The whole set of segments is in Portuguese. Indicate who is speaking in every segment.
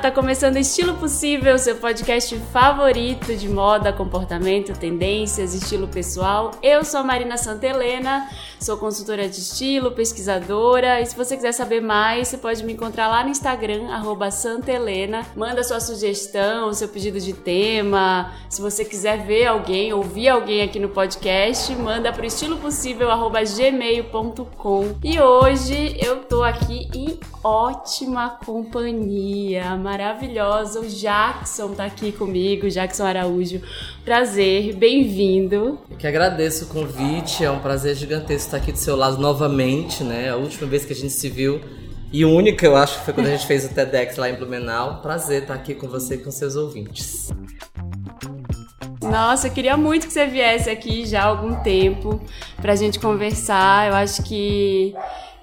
Speaker 1: Tá começando Estilo Possível, seu podcast favorito de moda, comportamento, tendências, estilo pessoal. Eu sou a Marina Santelena, sou consultora de estilo, pesquisadora, e se você quiser saber mais, você pode me encontrar lá no Instagram, Santelena. Manda sua sugestão, seu pedido de tema. Se você quiser ver alguém, ouvir alguém aqui no podcast, manda pro estilopossível.gmail.com. E hoje eu tô aqui em ótima companhia, maravilhosa. O Jackson tá aqui comigo, Jackson Araújo. Prazer, bem-vindo.
Speaker 2: Eu que agradeço o convite, é um prazer gigantesco estar aqui do seu lado novamente, né? A última vez que a gente se viu e única, eu acho que foi quando a gente fez o TEDx lá em Blumenau. Prazer estar aqui com você e com seus ouvintes.
Speaker 1: Nossa, eu queria muito que você viesse aqui já há algum tempo pra gente conversar. Eu acho que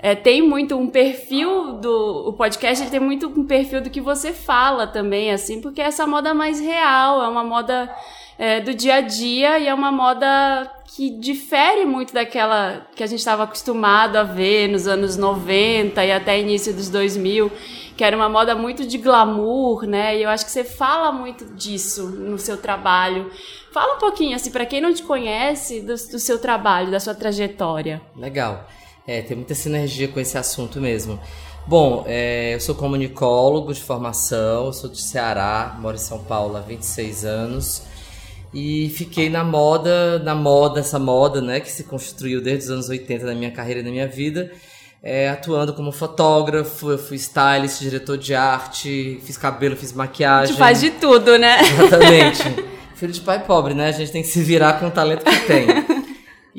Speaker 1: é, tem muito um perfil do o podcast ele tem muito um perfil do que você fala também assim porque é essa moda mais real é uma moda é, do dia a dia e é uma moda que difere muito daquela que a gente estava acostumado a ver nos anos 90 e até início dos 2000 que era uma moda muito de glamour né? E eu acho que você fala muito disso no seu trabalho. Fala um pouquinho assim para quem não te conhece do, do seu trabalho da sua trajetória.
Speaker 2: Legal é, tem muita sinergia com esse assunto mesmo. Bom, é, eu sou comunicólogo de formação, sou de Ceará, moro em São Paulo há 26 anos e fiquei na moda, na moda, essa moda, né, que se construiu desde os anos 80 na minha carreira e na minha vida, é, atuando como fotógrafo, eu fui stylist, diretor de arte, fiz cabelo, fiz maquiagem.
Speaker 1: Tu faz de tudo, né?
Speaker 2: Exatamente. Filho de pai pobre, né? A gente tem que se virar com o talento que tem.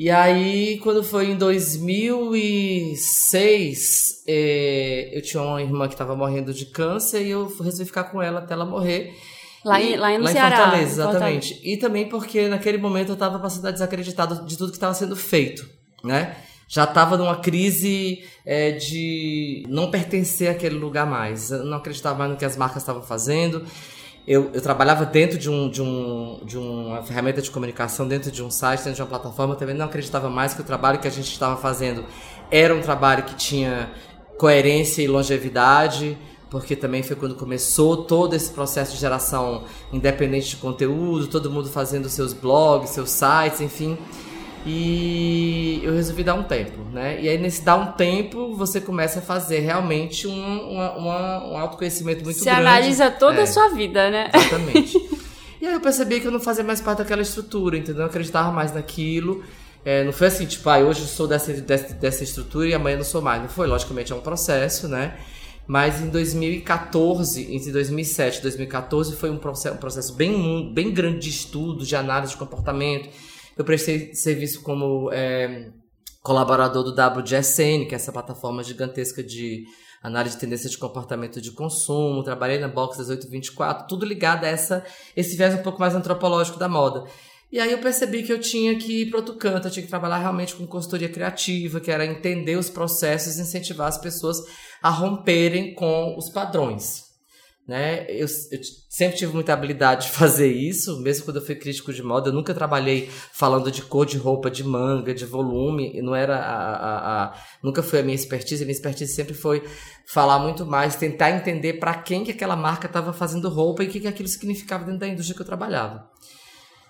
Speaker 2: E aí, quando foi em 2006, é, eu tinha uma irmã que estava morrendo de câncer e eu resolvi ficar com ela até ela morrer.
Speaker 1: Lá, em, lá,
Speaker 2: lá
Speaker 1: em Ceará.
Speaker 2: Fortaleza, exatamente. Fortaleza. E também porque naquele momento eu estava passando desacreditado de tudo que estava sendo feito, né? Já estava numa crise é, de não pertencer àquele lugar mais. Eu não acreditava mais no que as marcas estavam fazendo eu, eu trabalhava dentro de, um, de, um, de uma ferramenta de comunicação, dentro de um site, dentro de uma plataforma, também não acreditava mais que o trabalho que a gente estava fazendo era um trabalho que tinha coerência e longevidade, porque também foi quando começou todo esse processo de geração independente de conteúdo, todo mundo fazendo seus blogs, seus sites, enfim. E eu resolvi dar um tempo, né? E aí, nesse dar um tempo, você começa a fazer realmente um, uma, uma, um autoconhecimento muito
Speaker 1: você
Speaker 2: grande.
Speaker 1: Você analisa toda é, a sua vida, né?
Speaker 2: Exatamente. e aí eu percebi que eu não fazia mais parte daquela estrutura, entendeu? Eu acreditava mais naquilo. É, não foi assim, tipo, ah, hoje eu sou dessa, dessa, dessa estrutura e amanhã não sou mais. Não foi, logicamente, é um processo, né? Mas em 2014, entre 2007 e 2014, foi um processo, um processo bem, bem grande de estudo, de análise de comportamento eu prestei serviço como é, colaborador do WGSN, que é essa plataforma gigantesca de análise de tendência de comportamento de consumo, trabalhei na Box 1824, tudo ligado a essa, esse viés um pouco mais antropológico da moda. E aí eu percebi que eu tinha que ir para outro canto, eu tinha que trabalhar realmente com consultoria criativa, que era entender os processos e incentivar as pessoas a romperem com os padrões né? Eu, eu, sempre tive muita habilidade de fazer isso, mesmo quando eu fui crítico de moda. Eu nunca trabalhei falando de cor de roupa, de manga, de volume. Não era a, a, a nunca foi a minha expertise. A minha expertise sempre foi falar muito mais, tentar entender para quem que aquela marca estava fazendo roupa e o que, que aquilo significava dentro da indústria que eu trabalhava.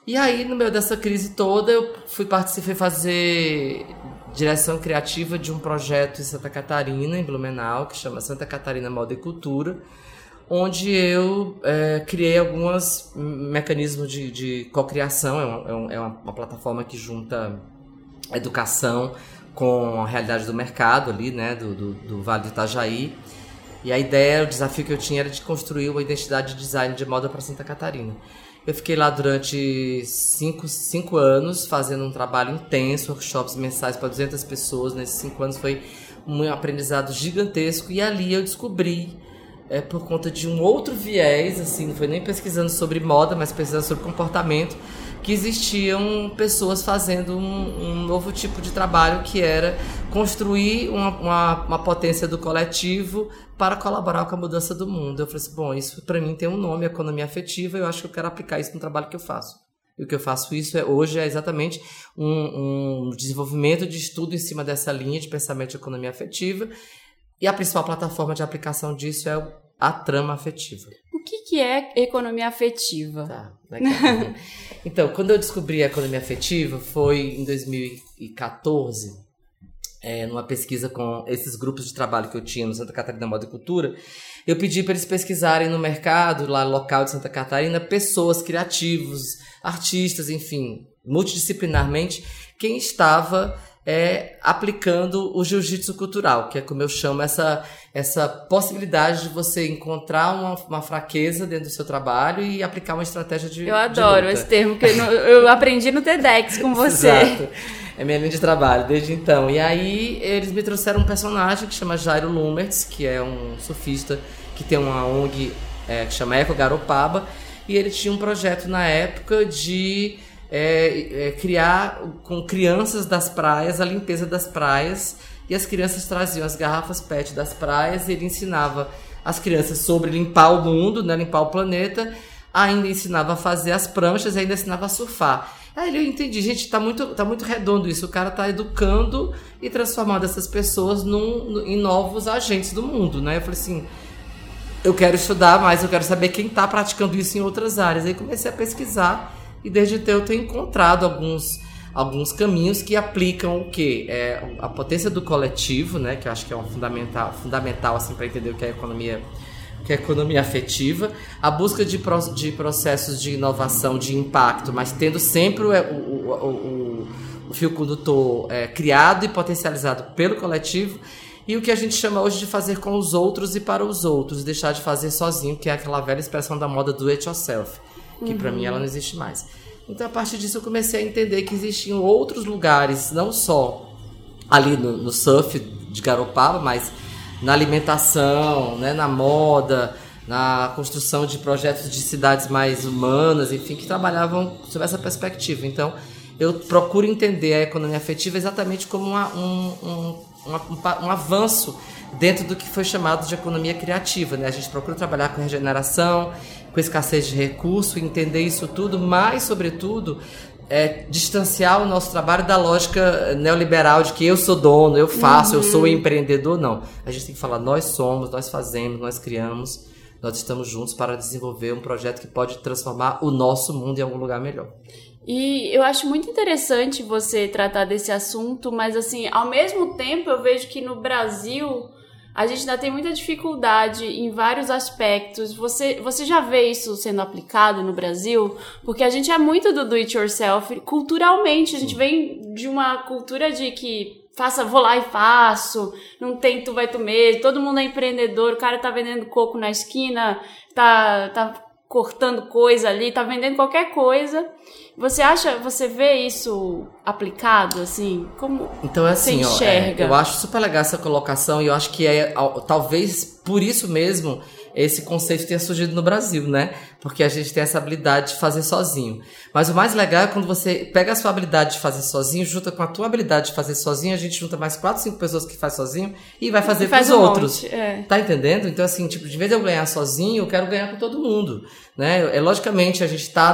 Speaker 2: E aí, no meio dessa crise toda, eu fui participar, fazer direção criativa de um projeto em Santa Catarina, em Blumenau, que chama Santa Catarina Moda e Cultura onde eu é, criei alguns mecanismos de, de cocriação. É, uma, é, é uma, uma, plataforma que junta educação com a realidade do mercado ali, né, do, do, do, Vale do Itajaí. E a ideia, o desafio que eu tinha era de construir uma identidade de design de moda para Santa Catarina. Eu fiquei lá durante cinco, cinco anos fazendo um trabalho intenso, workshops mensais para 200 pessoas. Nesses cinco anos foi um aprendizado gigantesco e ali eu descobri é, por conta de um outro viés, assim, não foi nem pesquisando sobre moda, mas pesquisando sobre comportamento, que existiam pessoas fazendo um, um novo tipo de trabalho que era construir uma, uma, uma, potência do coletivo para colaborar com a mudança do mundo. Eu falei assim, bom, isso para mim tem um nome, economia afetiva, eu acho que eu quero aplicar isso no trabalho que eu faço. E o que eu faço isso é, hoje é exatamente um, um desenvolvimento de estudo em cima dessa linha de pensamento de economia afetiva. E a principal plataforma de aplicação disso é o a trama afetiva.
Speaker 1: O que, que é economia afetiva?
Speaker 2: Tá, legal. então, quando eu descobri a economia afetiva foi em 2014, é, numa pesquisa com esses grupos de trabalho que eu tinha no Santa Catarina Moda e Cultura, eu pedi para eles pesquisarem no mercado lá local de Santa Catarina pessoas criativos, artistas, enfim, multidisciplinarmente, quem estava é, aplicando o jiu-jitsu cultural, que é como eu chamo essa, essa possibilidade de você encontrar uma, uma fraqueza dentro do seu trabalho e aplicar uma estratégia de.
Speaker 1: Eu adoro esse termo, que eu, eu aprendi no TEDx com você.
Speaker 2: Exato. É minha linha de trabalho desde então. E aí eles me trouxeram um personagem que chama Jairo Lumertz, que é um surfista que tem uma ONG é, que chama Eco Garopaba. E ele tinha um projeto na época de é, é, criar com crianças das praias a limpeza das praias e as crianças traziam as garrafas PET das praias e ele ensinava as crianças sobre limpar o mundo, né, limpar o planeta, ainda ensinava a fazer as pranchas ainda ensinava a surfar. Aí eu entendi, gente, tá muito, tá muito redondo isso. O cara tá educando e transformando essas pessoas num, em novos agentes do mundo, né? Eu falei assim, eu quero estudar mais, eu quero saber quem tá praticando isso em outras áreas. Aí comecei a pesquisar e desde então eu tenho encontrado alguns, alguns caminhos que aplicam o que é a potência do coletivo, né, que eu acho que é um fundamental, fundamental assim para entender o que é economia que é economia afetiva, a busca de, pro, de processos de inovação, de impacto, mas tendo sempre o, o, o, o fio condutor é, criado e potencializado pelo coletivo, e o que a gente chama hoje de fazer com os outros e para os outros, deixar de fazer sozinho, que é aquela velha expressão da moda do it yourself que uhum. para mim ela não existe mais. Então, a partir disso, eu comecei a entender que existiam outros lugares, não só ali no, no surf de Garopaba, mas na alimentação, né, na moda, na construção de projetos de cidades mais humanas, enfim, que trabalhavam sob essa perspectiva. Então, eu procuro entender a economia afetiva exatamente como uma, um, um, um, um avanço dentro do que foi chamado de economia criativa. Né? A gente procura trabalhar com regeneração, com escassez de recurso, entender isso tudo, mas, sobretudo, é, distanciar o nosso trabalho da lógica neoliberal de que eu sou dono, eu faço, uhum. eu sou uhum. empreendedor. Não. A gente tem que falar, nós somos, nós fazemos, nós criamos, nós estamos juntos para desenvolver um projeto que pode transformar o nosso mundo em algum lugar melhor.
Speaker 1: E eu acho muito interessante você tratar desse assunto, mas assim, ao mesmo tempo eu vejo que no Brasil a gente ainda tem muita dificuldade em vários aspectos. Você, você já vê isso sendo aplicado no Brasil? Porque a gente é muito do do it yourself culturalmente. A gente vem de uma cultura de que faça, vou lá e faço, não tem tu vai tu mesmo, todo mundo é empreendedor, o cara tá vendendo coco na esquina, tá, tá cortando coisa ali, tá vendendo qualquer coisa. Você acha, você vê isso aplicado, assim? Como
Speaker 2: então, é assim, você enxerga? Ó, é, eu acho super legal essa colocação e eu acho que é, talvez por isso mesmo esse conceito tenha surgido no Brasil, né? Porque a gente tem essa habilidade de fazer sozinho. Mas o mais legal é quando você pega a sua habilidade de fazer sozinho, junta com a tua habilidade de fazer sozinho, a gente junta mais quatro, cinco pessoas que faz sozinho e vai fazer para os um outros. Monte, é. Tá entendendo? Então, assim, tipo, de vez de eu ganhar sozinho, eu quero ganhar com todo mundo. Né? É, logicamente, a gente está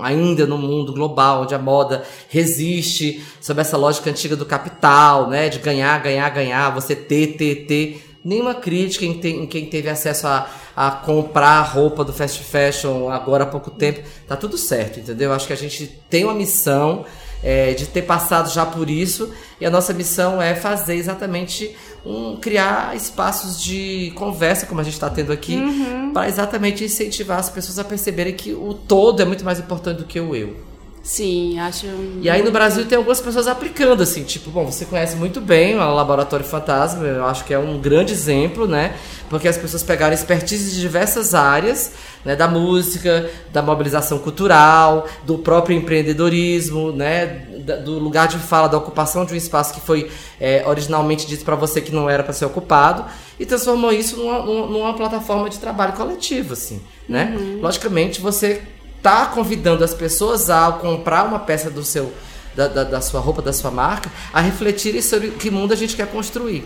Speaker 2: ainda no mundo global, onde a moda resiste sob essa lógica antiga do capital, né? De ganhar, ganhar, ganhar, você ter, ter, ter nenhuma crítica em, te, em quem teve acesso a, a comprar roupa do fast fashion agora há pouco tempo. Tá tudo certo, entendeu? Acho que a gente tem uma missão é, de ter passado já por isso e a nossa missão é fazer exatamente um criar espaços de conversa como a gente está tendo aqui uhum. para exatamente incentivar as pessoas a perceberem que o todo é muito mais importante do que o eu.
Speaker 1: Sim, acho.
Speaker 2: E aí no Brasil tem algumas pessoas aplicando, assim, tipo, bom, você conhece muito bem o Laboratório Fantasma, eu acho que é um grande exemplo, né? Porque as pessoas pegaram expertise de diversas áreas, né? Da música, da mobilização cultural, do próprio empreendedorismo, né? do lugar de fala, da ocupação de um espaço que foi é, originalmente dito para você que não era para ser ocupado, e transformou isso numa, numa, plataforma de trabalho coletivo, assim, né? Uhum. Logicamente, você tá convidando as pessoas a comprar uma peça do seu da, da, da, sua roupa, da sua marca, a refletirem sobre que mundo a gente quer construir.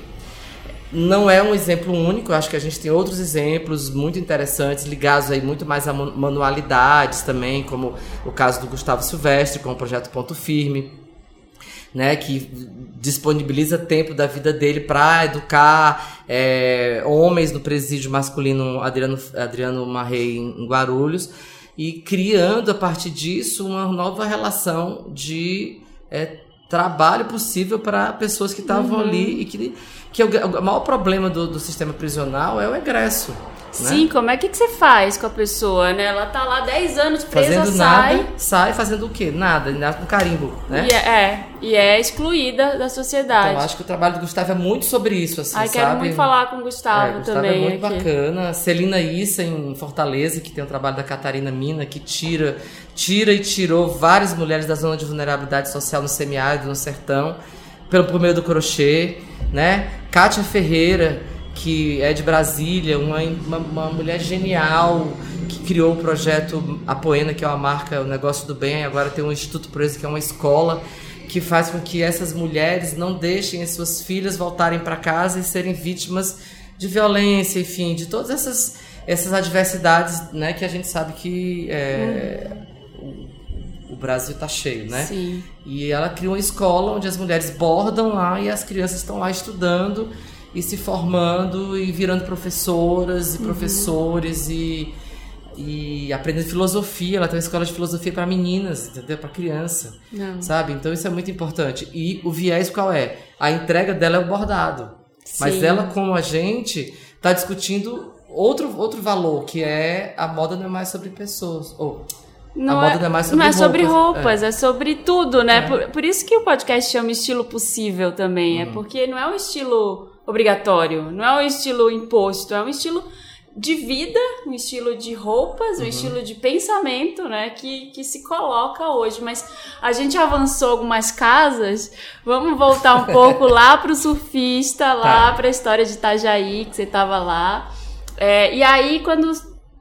Speaker 2: Não é um exemplo único, acho que a gente tem outros exemplos muito interessantes, ligados aí muito mais a manualidades também, como o caso do Gustavo Silvestre com o projeto Ponto Firme. né, que disponibiliza tempo da vida dele para educar é, homens no presídio masculino Adriano, Adriano Marrei em Guarulhos e criando a partir disso uma nova relação de é, trabalho possível para pessoas que estavam uhum. ali e que, que o, o maior problema do, do sistema prisional é o egresso.
Speaker 1: Né? Sim, como é que, que você faz com a pessoa, né? Ela tá lá 10 anos presa,
Speaker 2: fazendo
Speaker 1: sai...
Speaker 2: nada, sai fazendo o quê? Nada, no carimbo, né?
Speaker 1: E é, é, e é excluída da sociedade.
Speaker 2: Então, acho que o trabalho do Gustavo é muito sobre isso, assim,
Speaker 1: Ai,
Speaker 2: sabe?
Speaker 1: quero muito falar com o Gustavo,
Speaker 2: é, Gustavo
Speaker 1: também.
Speaker 2: é muito
Speaker 1: aqui.
Speaker 2: bacana. Celina Issa, em Fortaleza, que tem o trabalho da Catarina Mina, que tira, tira e tirou várias mulheres da zona de vulnerabilidade social no semiárido, no sertão, pelo, por meio do crochê, né? Kátia Ferreira que é de Brasília, uma, uma, uma, mulher genial que criou o projeto Apoena, que é uma marca, o negócio do bem, agora tem um Instituto Proeza, que é uma escola que faz com que essas mulheres não deixem as suas filhas voltarem para casa e serem vítimas de violência, enfim, de todas essas, essas adversidades, né, que a gente sabe que é, hum. o, o, Brasil está cheio, né?
Speaker 1: Sim.
Speaker 2: E ela criou uma escola onde as mulheres bordam lá e as crianças estão lá estudando e se formando e virando professoras e uhum. professores e, e aprendendo filosofia. Ela tem uma escola de filosofia para meninas, entendeu? Para criança, Não. sabe? Então isso é muito importante. E o viés qual é? A entrega dela é o bordado. Sim. Mas ela, como a gente, está discutindo outro, outro valor, que é a moda não é mais sobre pessoas. Ou,
Speaker 1: não a moda é, não é mais sobre não é sobre roupas, roupas é. é. sobre tudo, né? É. Por, por, isso que o podcast chama estilo possível também. É uhum. porque não é um estilo obrigatório, não é um estilo imposto, é um estilo de vida, um estilo de roupas, um uhum. estilo de pensamento, né, que, que se coloca hoje. Mas a gente avançou algumas casas, vamos voltar um pouco lá pro surfista, lá tá. pra história de Itajaí, que você tava lá. É, e aí, quando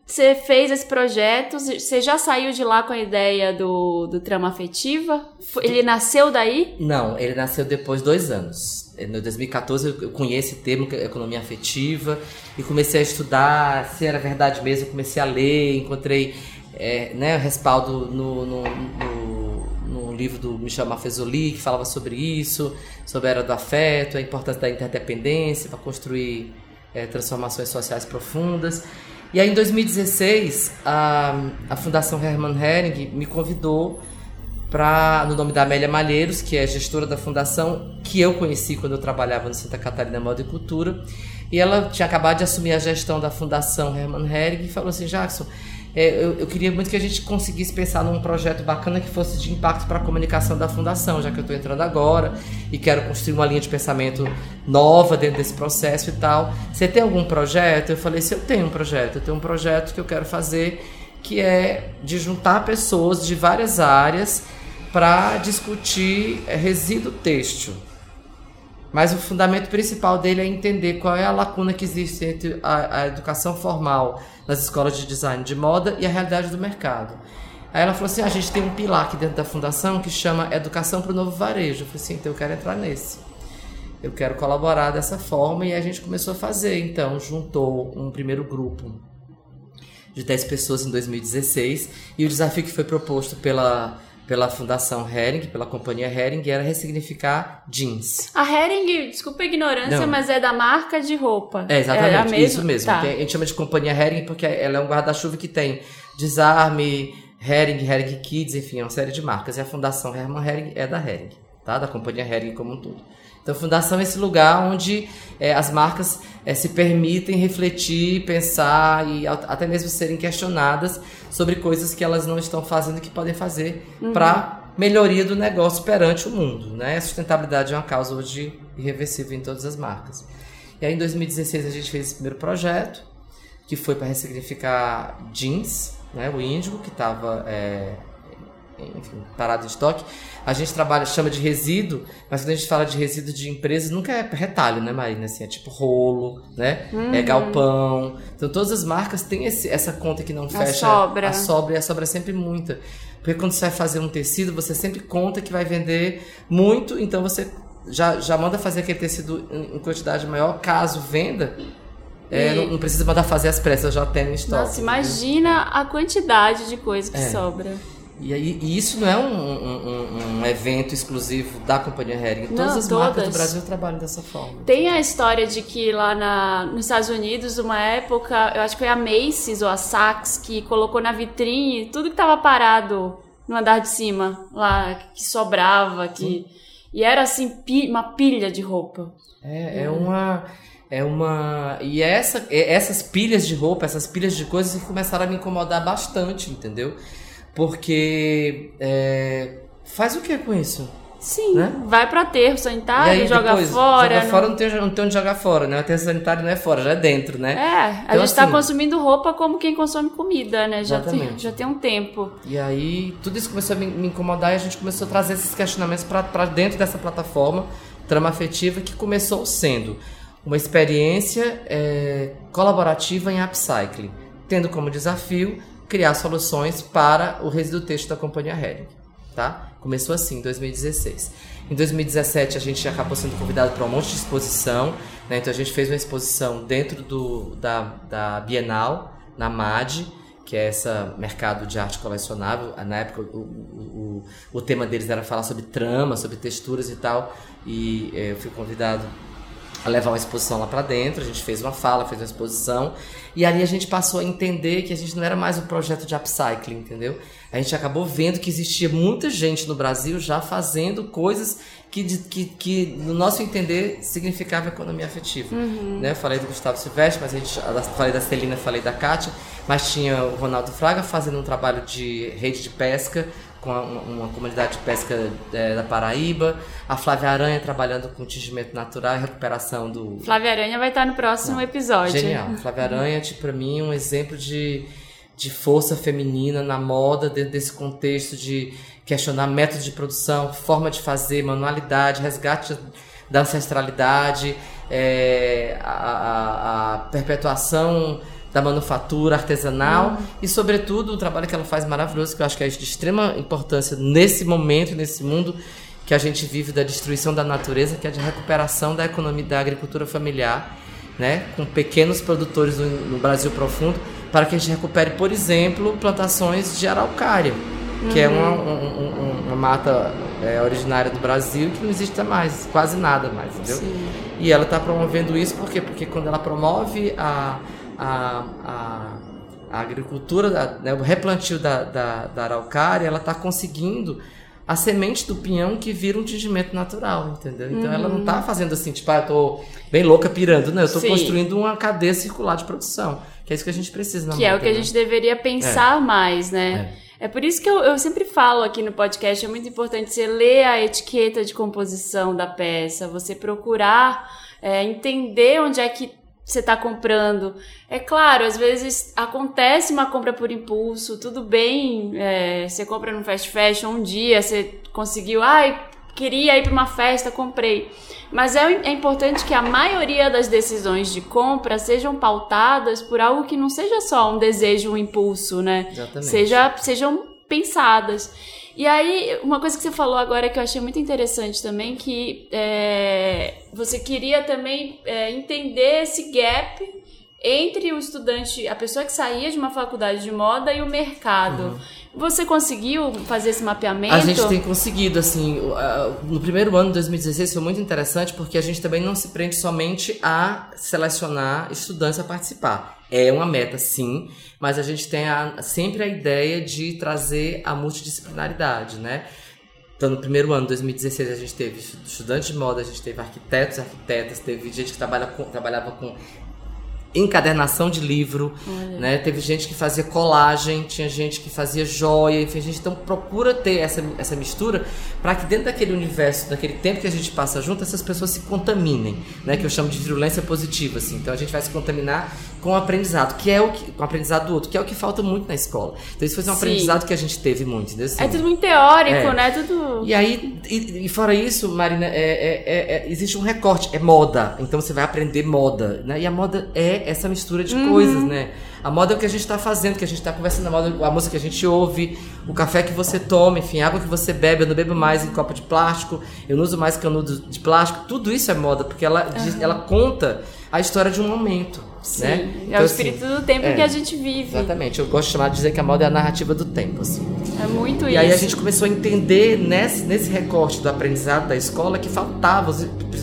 Speaker 1: você fez esse projeto, você já saiu de lá com a ideia do, do trama afetiva? Ele nasceu daí?
Speaker 2: Não, ele nasceu depois de dois anos. Em 2014 eu conheci o termo é economia afetiva e comecei a estudar se era verdade mesmo, comecei a ler, encontrei é, né, respaldo no, no, no, no, livro do Michel Maffezoli que falava sobre isso, sobre a era do afeto, a importância da interdependência para construir é, transformações sociais profundas. E aí em 2016 a, a Fundação Hermann Hering me convidou pra, no nome da Amélia Malheiros, que é gestora da fundação, que eu conheci quando eu trabalhava no Santa Catarina Moda e Cultura. E ela tinha acabado de assumir a gestão da Fundação Hermann Hering e falou assim: Jackson, é, eu, eu, queria muito que a gente conseguisse pensar num projeto bacana que fosse de impacto para a comunicação da fundação, já que eu estou entrando agora e quero construir uma linha de pensamento nova dentro desse processo e tal. Você tem algum projeto? Eu falei: se eu tenho um projeto, eu tenho um projeto que eu quero fazer que é de juntar pessoas de várias áreas para discutir é, resíduo têxtil. Mas o fundamento principal dele é entender qual é a lacuna que existe entre a, a, educação formal nas escolas de design de moda e a realidade do mercado. Aí ela falou assim: ah, a gente tem um pilar aqui dentro da fundação que chama Educação para o Novo Varejo. Eu falei assim: então eu quero entrar nesse. Eu quero colaborar dessa forma e a gente começou a fazer. Então, juntou um primeiro grupo de 10 pessoas em 2016 e o desafio que foi proposto pela pela Fundação Hering, pela companhia Hering, era ressignificar jeans.
Speaker 1: A Hering, desculpa a ignorância, Não. mas é da marca de roupa.
Speaker 2: É, exatamente, é isso mesmo. Tá. A gente chama de companhia Hering porque ela é um guarda-chuva que tem desarme, Hering, Hering Kids, enfim, é uma série de marcas. E a Fundação Hermann Hering é da Hering, tá? Da companhia Hering como um todo. Então, a fundação é esse lugar onde é, as marcas é, se permitem refletir, pensar e até mesmo serem questionadas sobre coisas que elas não estão fazendo que podem fazer uhum. para melhoria do negócio perante o mundo. Né? A sustentabilidade é uma causa hoje irreversível em todas as marcas. E aí, em 2016, a gente fez esse primeiro projeto, que foi para ressignificar jeans, né? o índigo, que estava é, enfim, parado em estoque. A gente trabalha, chama de resíduo, mas quando a gente fala de resíduo de empresas, nunca é retalho, né, Marina? Assim, é tipo rolo, né? É uhum. É galpão. Então todas as marcas têm esse, essa conta que não fecha.
Speaker 1: A sobra.
Speaker 2: A sobra, e a sobra é sempre muita. Porque quando você vai fazer um tecido, você sempre conta que vai vender muito, então você já, já manda fazer aquele tecido em quantidade maior, caso venda. É, não, não, precisa mandar fazer as pressas, já tem no estoque.
Speaker 1: Nossa, imagina a quantidade de coisa que é. sobra.
Speaker 2: E, aí, e isso não é um, um, um, evento exclusivo da Companhia Hering. Todas não, as todas. marcas do Brasil trabalham dessa forma.
Speaker 1: Tem a história de que lá na, nos Estados Unidos, uma época, eu acho que foi a Macy's ou a Saks que colocou na vitrine tudo que estava parado no andar de cima, lá, que sobrava, que... E era assim, uma pilha de roupa.
Speaker 2: É, é uma... É uma. E essa, essas pilhas de roupa, essas pilhas de coisas que começaram a me incomodar bastante, entendeu? Porque é, faz o que com isso?
Speaker 1: Sim, né? vai para aterro sanitário, aí, joga depois, fora.
Speaker 2: Joga não... fora não tem, não tem onde jogar fora, né? O aterro sanitário não é fora, já é dentro, né?
Speaker 1: É, a então, gente está assim, consumindo roupa como quem consome comida, né? Já tem, já tem um tempo.
Speaker 2: E aí, tudo isso começou a me, me incomodar e a gente começou a trazer esses questionamentos para dentro dessa plataforma, Trama Afetiva, que começou sendo uma experiência é, colaborativa em upcycling, tendo como desafio criar soluções para o resíduo texto da companhia Hering. Tá? Começou assim, em 2016. Em 2017 a gente acabou sendo convidado para um monte de exposição, né? então a gente fez uma exposição dentro do, da, da Bienal, na MAD, que é esse mercado de arte colecionável. Na época o, o, o, o tema deles era falar sobre trama, sobre texturas e tal, e eh, eu fui convidado levar uma exposição lá para dentro. A gente fez uma fala, fez uma exposição. E ali a gente passou a entender que a gente não era mais um projeto de upcycling, entendeu? A gente acabou vendo que existia muita gente no Brasil já fazendo coisas que, que, que no nosso entender, significava economia afetiva. Uhum. Né? falei do Gustavo Silvestre, mas a gente, falei da Celina, falei da Kátia, mas tinha o Ronaldo Fraga fazendo um trabalho de rede de pesca, com uma, uma comunidade de pesca é, da Paraíba, a Flávia Aranha trabalhando com tingimento natural e recuperação do.
Speaker 1: Flávia Aranha vai estar no próximo Não. episódio.
Speaker 2: Genial. Flávia Aranha, tipo, para mim, um exemplo de, de força feminina na moda, dentro desse contexto de questionar métodos de produção, forma de fazer, manualidade, resgate da ancestralidade, é, a, a, a perpetuação da manufatura artesanal uhum. e, sobretudo, o trabalho que ela faz maravilhoso, que eu acho que é de extrema importância nesse momento, nesse mundo que a gente vive da destruição da natureza, que é de recuperação da economia da agricultura familiar, né, com pequenos produtores no, no Brasil profundo, para que a gente recupere, por exemplo, plantações de araucária, uhum. que é uma, um, um, uma mata é, originária do Brasil que não existe mais, quase nada mais, entendeu? Sim. E ela está promovendo isso por quê? Porque quando ela promove a a, a, a agricultura, né, o replantio da, da, da araucária, ela está conseguindo a semente do pinhão que vira um tingimento natural, entendeu? Então uhum. ela não está uhum. fazendo assim, tipo, ah, eu tô bem louca pirando, não, eu estou construindo uma cadeia circular de produção, que é isso que a gente precisa na
Speaker 1: Que é o que né? a gente deveria pensar é. mais, né? É. É por isso que eu, eu, sempre falo aqui no podcast, é muito importante você ler a etiqueta de composição da peça, você procurar é, entender onde é que você está comprando. É claro, às vezes acontece uma compra por impulso, tudo bem, é, você compra no fast fashion um dia, você conseguiu, ai, queria ir para uma festa, comprei. Mas é, é importante que a maioria das decisões de compra sejam pautadas por algo que não seja só um desejo, um impulso, né? Exatamente. Seja, sejam pensadas. E aí, uma coisa que você falou agora que eu achei muito interessante também, que é, você queria também é, entender esse gap entre o estudante, a pessoa que saía de uma faculdade de moda e o mercado. Uhum. Você conseguiu fazer esse mapeamento?
Speaker 2: A gente tem conseguido, assim, no primeiro ano de 2016 foi muito interessante porque a gente também não se prende somente a selecionar estudantes a participar. É uma meta, sim, mas a gente tem a, sempre a ideia de trazer a multidisciplinaridade, né? Então, no primeiro ano, 2016, a gente teve estudantes de moda, a gente teve arquitetos, arquitetas, teve gente que trabalha com, trabalhava com encadernação de livro, né? Teve gente que fazia colagem, tinha gente que fazia joia, enfim, a gente então procura ter essa, essa mistura para que dentro daquele universo, daquele tempo que a gente passa junto, essas pessoas se contaminem, né? Que eu chamo de virulência positiva, assim. Então a gente vai se contaminar com o aprendizado, que é o que, com o aprendizado do outro, que é o que falta muito na escola. Então isso foi um Sim. aprendizado que a gente teve muito, entendeu? Assim,
Speaker 1: é tudo muito teórico, é. né? Tudo.
Speaker 2: E aí, e, e fora isso, Marina, é, é, é, é, existe um recorte, é moda. Então você vai aprender moda, né? E a moda é essa mistura de uhum. coisas, né? A moda é o que a gente está fazendo, que a gente está conversando, a, moda, a música que a gente ouve, o café que você toma, enfim, a água que você bebe. Eu não bebo mais em copo de plástico, eu não uso mais canudo de plástico. Tudo isso é moda, porque ela, uhum. ela conta a história de um momento.
Speaker 1: Sim,
Speaker 2: né?
Speaker 1: é
Speaker 2: Então,
Speaker 1: o
Speaker 2: assim,
Speaker 1: espírito do tempo
Speaker 2: é,
Speaker 1: que a gente vive.
Speaker 2: Exatamente, eu gosto de chamar de dizer que a moda é a narrativa do tempo, assim.
Speaker 1: É muito
Speaker 2: E
Speaker 1: isso.
Speaker 2: aí a gente começou a entender nesse, nesse recorte do aprendizado da escola que faltava,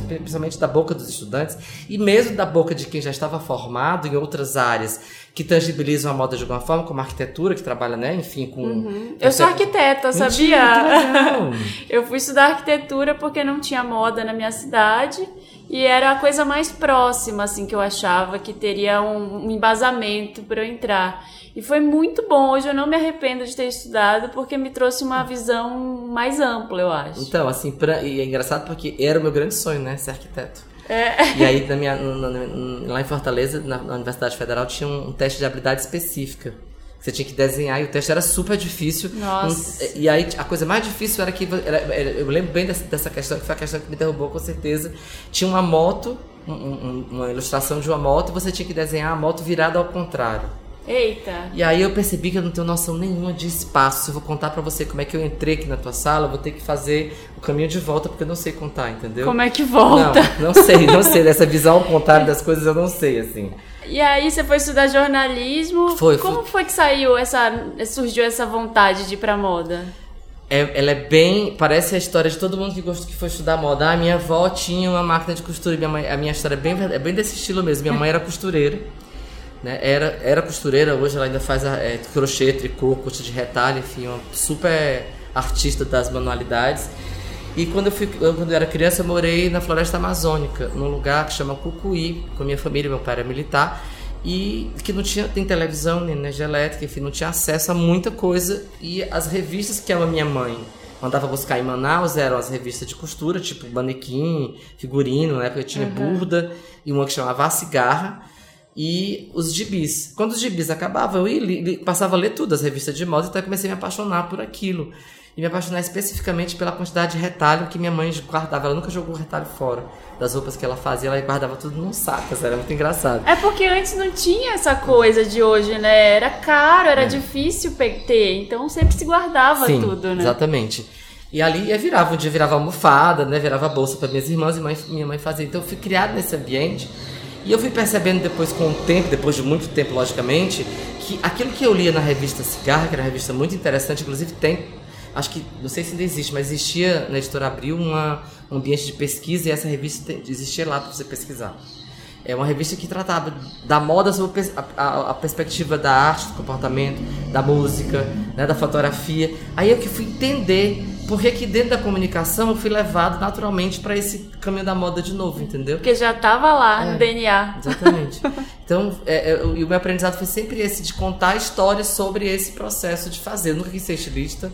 Speaker 2: principalmente da boca dos estudantes, e mesmo da boca de quem já estava formado em outras áreas que tangibilizam a moda de alguma forma, como a arquitetura, que trabalha, né, enfim, com...
Speaker 1: Uhum. Eu sou arquiteta,
Speaker 2: Mentira,
Speaker 1: sabia? Eu fui estudar arquitetura porque não tinha moda na minha cidade e era a coisa mais próxima, assim, que eu achava que teria um, um embasamento para eu entrar. E foi muito bom. Hoje eu não me arrependo de ter estudado porque me trouxe uma visão mais ampla, eu acho.
Speaker 2: Então, assim, pra- e é engraçado porque era o meu grande sonho, né, ser arquiteto.
Speaker 1: É.
Speaker 2: E aí, na minha, no- no- lá em Fortaleza, na, na Universidade Federal, tinha um, um teste de habilidade específica. Você tinha que desenhar e o teste era super difícil.
Speaker 1: Nossa.
Speaker 2: Um- e aí, a coisa mais difícil era que. era- era- eu lembro bem dessa, dessa questão, que foi a questão que me derrubou com certeza. Tinha uma moto, um- um- uma ilustração de uma moto, e você tinha que desenhar a moto virada ao contrário.
Speaker 1: Eita.
Speaker 2: E aí eu percebi que eu não tenho noção nenhuma de espaço. Eu vou contar pra você como é que eu entrei aqui na tua sala, eu vou ter que fazer o caminho de volta, porque eu não sei contar, entendeu?
Speaker 1: Como é que volta?
Speaker 2: Não, não sei, não sei. Dessa visão ao contrário das coisas eu não sei, assim.
Speaker 1: E aí você foi estudar jornalismo.
Speaker 2: Foi,
Speaker 1: Como foi que saiu essa. surgiu essa vontade de ir pra moda?
Speaker 2: É- ela é bem. Parece a história de todo mundo que gostou que foi estudar moda. Ah, minha avó tinha uma máquina de costura. Minha mãe, a minha história é bem, é bem desse estilo mesmo. Minha mãe era costureira. Né? Era, era costureira, hoje ela ainda faz a- é, crochê, tricô, curso de retalho, enfim, uma super artista das manualidades. E quando eu, fui, quando eu era criança, eu morei na floresta amazônica, num lugar que chama Cucuí, com a minha família, meu pai era militar, e que não tinha tem televisão, nem energia elétrica, enfim, não tinha acesso a muita coisa. E as revistas que a minha mãe mandava buscar em Manaus eram as revistas de costura, tipo Manequim, Figurino, na época tinha Burda, e uma que chamava A Cigarra e os gibis. Quando os gibis acabavam, eu ia, li- li- passava a ler tudo, as revistas de moda, então eu comecei a me apaixonar por aquilo. E me apaixonar especificamente pela quantidade de retalho que minha mãe guardava. Ela nunca jogou o retalho fora das roupas que ela fazia, ela guardava tudo num saco, era muito engraçado.
Speaker 1: É porque antes não tinha essa coisa de hoje, né? Era caro, era difícil pe- ter, então sempre se guardava
Speaker 2: É. Sim,
Speaker 1: tudo, né?
Speaker 2: exatamente. E ali eu virava, um dia virava almofada, né? Virava bolsa para minhas irmãs e mãe- minha mãe fazia. Então eu fui criado nesse ambiente e eu fui percebendo depois com o tempo, depois de muito tempo, logicamente, que aquilo que eu lia na revista Cigarra, que era uma revista muito interessante, inclusive tem, acho que, não sei se ainda existe, mas existia na editora Abril uma, um ambiente de pesquisa e essa revista existia lá para você pesquisar. É uma revista que tratava da moda sob a, a- a perspectiva da arte, do comportamento, da música, né, da fotografia. Aí eu que fui entender por que que dentro da comunicação eu fui levado naturalmente para esse caminho da moda de novo, entendeu?
Speaker 1: Porque já tava lá
Speaker 2: É.
Speaker 1: no DNA.
Speaker 2: Exatamente. Então, é, é, o- e o meu aprendizado foi sempre esse, de contar histórias sobre esse processo de fazer. Eu nunca quis ser estilista,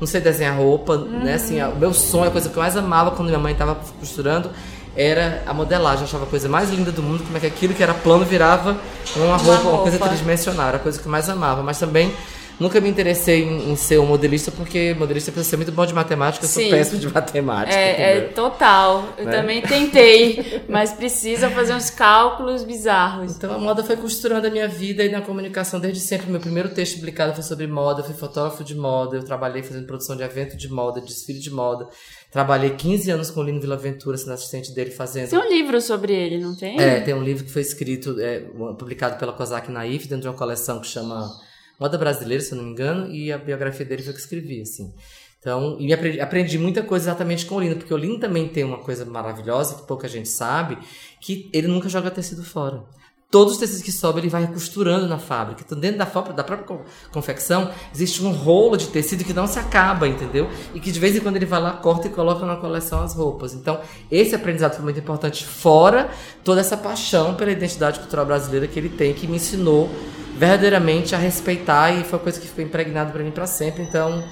Speaker 2: não sei desenhar roupa, né? Assim, o meu sonho, a coisa que eu mais amava quando minha mãe estava costurando, era a modelagem. Eu achava a coisa mais linda do mundo, como é que aquilo que era plano virava uma roupa, uma coisa
Speaker 1: roupa.
Speaker 2: tridimensional. Era a coisa que eu mais amava. Mas também nunca me interessei em, em ser um modelista, porque modelista precisa ser muito bom de matemática, eu sou
Speaker 1: Sim.
Speaker 2: péssimo de matemática.
Speaker 1: É, é total. Eu
Speaker 2: Né?
Speaker 1: também tentei, mas precisa fazer uns cálculos bizarros.
Speaker 2: Então a moda foi costurando a minha vida e na comunicação desde sempre. Meu primeiro texto publicado foi sobre moda, eu fui fotógrafo de moda, eu trabalhei fazendo produção de evento de moda, desfile de moda. Trabalhei 15 anos com o Lino Villaventura, sendo assistente dele fazendo.
Speaker 1: Tem um livro sobre ele, não tem?
Speaker 2: É, tem um livro que foi escrito, é, publicado pela Kozak Naif, dentro de uma coleção que chama Moda Brasileira, se eu não me engano, e a biografia dele foi que eu escrevi, assim. Então, e aprendi, aprendi muita coisa exatamente com o Lino, porque o Lino também tem uma coisa maravilhosa, que pouca gente sabe, que ele nunca joga tecido fora. Todos os tecidos que sobram, ele vai costurando na fábrica. Então, dentro da, fábrica, da própria con- confecção, existe um rolo de tecido que não se acaba, entendeu? E que de vez em quando ele vai lá, corta e coloca na coleção as roupas. Então, esse aprendizado foi muito importante, fora toda essa paixão pela identidade cultural brasileira que ele tem, que me ensinou verdadeiramente a respeitar e foi uma coisa que ficou impregnada para mim para sempre. Então,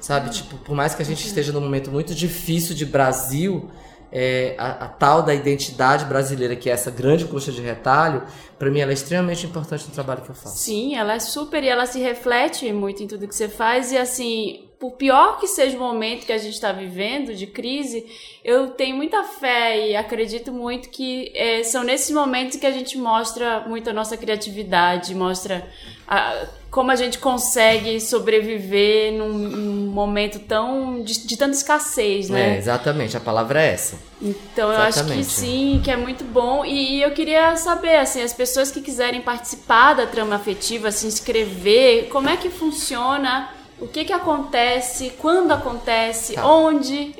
Speaker 2: sabe, tipo, por mais que a gente esteja num momento muito difícil de Brasil, é, a, a tal da identidade brasileira, que é essa grande coxa de retalho, para mim ela é extremamente importante no trabalho que eu faço.
Speaker 1: Sim, ela é super e ela se reflete muito em tudo que você faz. E assim, por pior que seja o momento que a gente está vivendo de crise, eu tenho muita fé e acredito muito que é, são nesses momentos que a gente mostra muito a nossa criatividade, mostra a, como a gente consegue sobreviver num, num momento tão de, de, tanta escassez, né?
Speaker 2: É, exatamente, a palavra é essa.
Speaker 1: Então exatamente. eu acho que sim, que é muito bom. E, e, eu queria saber, assim, as pessoas que quiserem participar da trama afetiva, se inscrever, como é que funciona? O que que acontece? Quando acontece? Tá. Onde?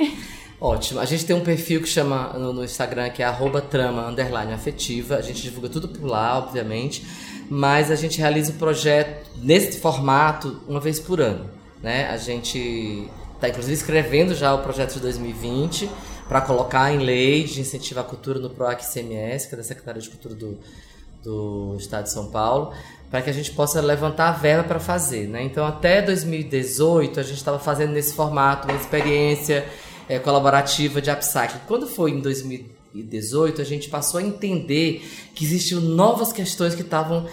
Speaker 2: Ótimo. A gente tem um perfil que chama no, no Instagram que é arroba trama afetiva. A gente divulga tudo por lá, obviamente. Mas a gente realiza o projeto nesse formato uma vez por ano. Né? A gente está inclusive escrevendo já o projeto de 2020 para colocar em lei de incentivo à cultura no PROAC CMS, que é da Secretaria de Cultura do, do Estado de São Paulo para que a gente possa levantar a verba para fazer. Né? Então, até 2018, a gente estava fazendo nesse formato uma experiência é, colaborativa de upcycling. Quando foi em 2018, a gente passou a entender que existiam novas questões que estavam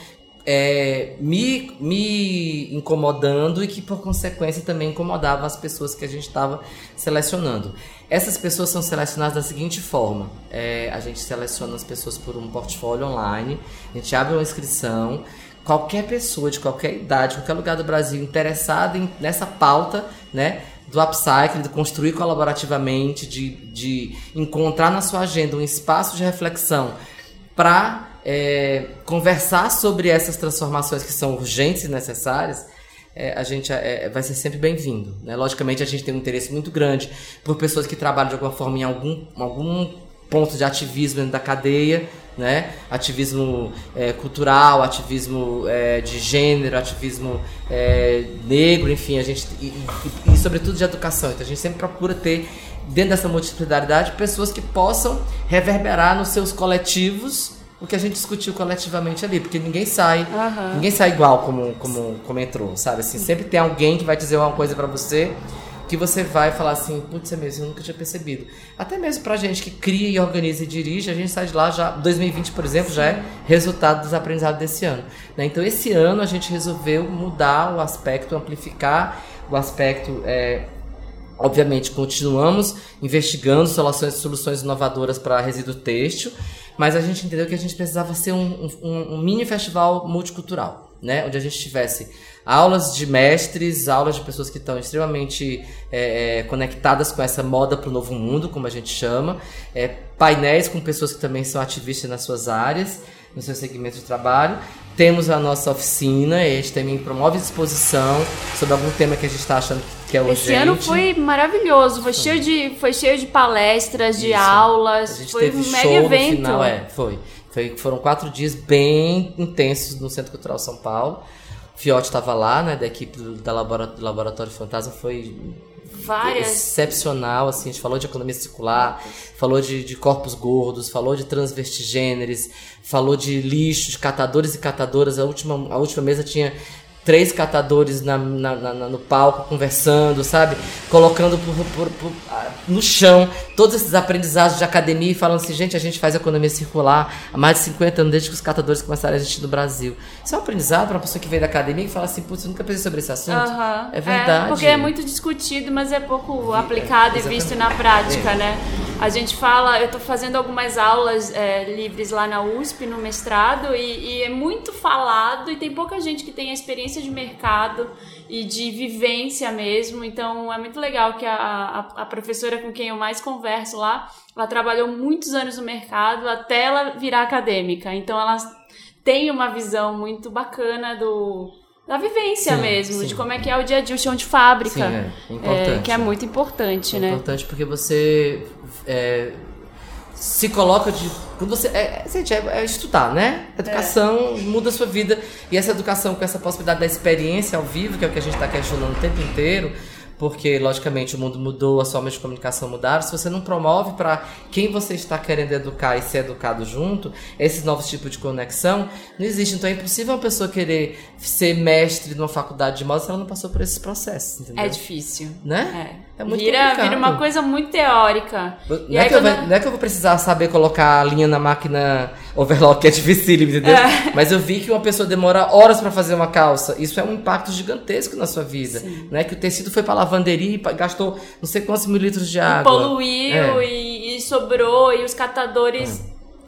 Speaker 2: é, me, me incomodando e que, por consequência, também incomodavam as pessoas que a gente estava selecionando. Essas pessoas são selecionadas da seguinte forma: é, a gente seleciona as pessoas por um portfólio online, a gente abre uma inscrição qualquer pessoa de qualquer idade, qualquer lugar do Brasil interessada nessa pauta, né? Do upcycling, de construir colaborativamente, de, de encontrar na sua agenda um espaço de reflexão para é, conversar sobre essas transformações que são urgentes e necessárias, é, a gente é, vai ser sempre bem-vindo. Né? Logicamente, a gente tem um interesse muito grande por pessoas que trabalham de alguma forma em algum, algum ponto de ativismo dentro da cadeia, né? Ativismo é, cultural, ativismo é, de gênero, ativismo é, negro, enfim, a gente e, e, e, sobretudo de educação. Então a gente sempre procura ter dentro dessa multiplicidade pessoas que possam reverberar nos seus coletivos o que a gente discutiu coletivamente ali, porque ninguém sai, uhum. ninguém sai igual como, como, como entrou, sabe? Assim, sempre tem alguém que vai dizer uma coisa para você que você vai falar assim, putz, é mesmo, eu nunca tinha percebido. Até mesmo pra gente que cria e organiza e dirige, a gente sai de lá já, 2020, por exemplo, já é resultado dos aprendizados desse ano. Né? Então, esse ano a gente resolveu mudar o aspecto, amplificar o aspecto. É, obviamente, continuamos investigando soluções, soluções inovadoras para resíduo têxtil, mas a gente entendeu que a gente precisava ser um, um, um mini festival multicultural, né? Onde a gente tivesse aulas de mestres, aulas de pessoas que estão extremamente é, é, conectadas com essa moda para o novo mundo, como a gente chama, é, painéis com pessoas que também são ativistas nas suas áreas, no seu segmento de trabalho. Temos a nossa oficina, a gente também promove exposição sobre algum tema que a gente está achando que é urgente.
Speaker 1: Esse ano foi maravilhoso, foi cheio de, foi cheio de palestras, de Isso. aulas,
Speaker 2: a gente
Speaker 1: foi
Speaker 2: teve
Speaker 1: um mega evento.
Speaker 2: Final, é, foi. Foi. Foram quatro dias bem intensos no Centro Cultural São Paulo. Fiote estava lá, né, da equipe do, da laboratório, do Laboratório Fantasma, foi
Speaker 1: Várias.
Speaker 2: excepcional, assim, a gente falou de economia circular, falou de, de corpos gordos, falou de transvestigêneres, falou de lixo, de catadores e catadoras, a última, a última mesa tinha três catadores na, na, na, no palco conversando, sabe? Colocando por, por, por, no chão todos esses aprendizados de academia e falando assim, gente, a gente faz economia circular há mais de 50 anos, desde que os catadores começaram a existir no Brasil. Isso é um aprendizado para uma pessoa que veio da academia e fala assim, putz, eu nunca pensei sobre esse assunto.
Speaker 1: Uhum.
Speaker 2: É verdade.
Speaker 1: É, porque é muito discutido, mas é pouco aplicado é, e visto na prática, é. né? A gente fala, eu estou fazendo algumas aulas é, livres lá na USP, no mestrado, e, e é muito falado e tem pouca gente que tem experiência de mercado e de vivência mesmo. Então é muito legal que a, a, a, professora com quem eu mais converso lá, ela trabalhou muitos anos no mercado até ela virar acadêmica. Então ela tem uma visão muito bacana do da vivência sim, mesmo, sim. de como é que é o dia a dia, o chão de fábrica. Sim,
Speaker 2: é, importante.
Speaker 1: É, que é muito importante,
Speaker 2: é
Speaker 1: né?
Speaker 2: Importante porque você é, se coloca de. Quando você. É, gente, é, é estudar, né? Educação é. muda a sua vida. E essa educação com essa possibilidade da experiência ao vivo, que é o que a gente está questionando o tempo inteiro, porque, logicamente, o mundo mudou, as formas de comunicação mudaram. Se você não promove para quem você está querendo educar e ser educado junto, esses novos tipos de conexão, não existe. Então é impossível uma pessoa querer ser mestre numa faculdade de moda se ela não passou por esses processos, entendeu?
Speaker 1: É difícil.
Speaker 2: Né?
Speaker 1: É.
Speaker 2: É muito
Speaker 1: vira,
Speaker 2: complicado.
Speaker 1: vira uma coisa muito teórica.
Speaker 2: Não
Speaker 1: E
Speaker 2: é,
Speaker 1: aí
Speaker 2: que eu,
Speaker 1: quando-
Speaker 2: vai- não é que eu vou precisar saber colocar a linha na máquina overlock, que é dificílimo, entendeu?
Speaker 1: É.
Speaker 2: Mas eu vi que uma pessoa demora horas pra fazer uma calça. Isso é um impacto gigantesco na sua vida. Né? Que o tecido foi pra lavanderia e gastou não sei quantos mil litros de água.
Speaker 1: poluiu
Speaker 2: É.
Speaker 1: e, e sobrou e os catadores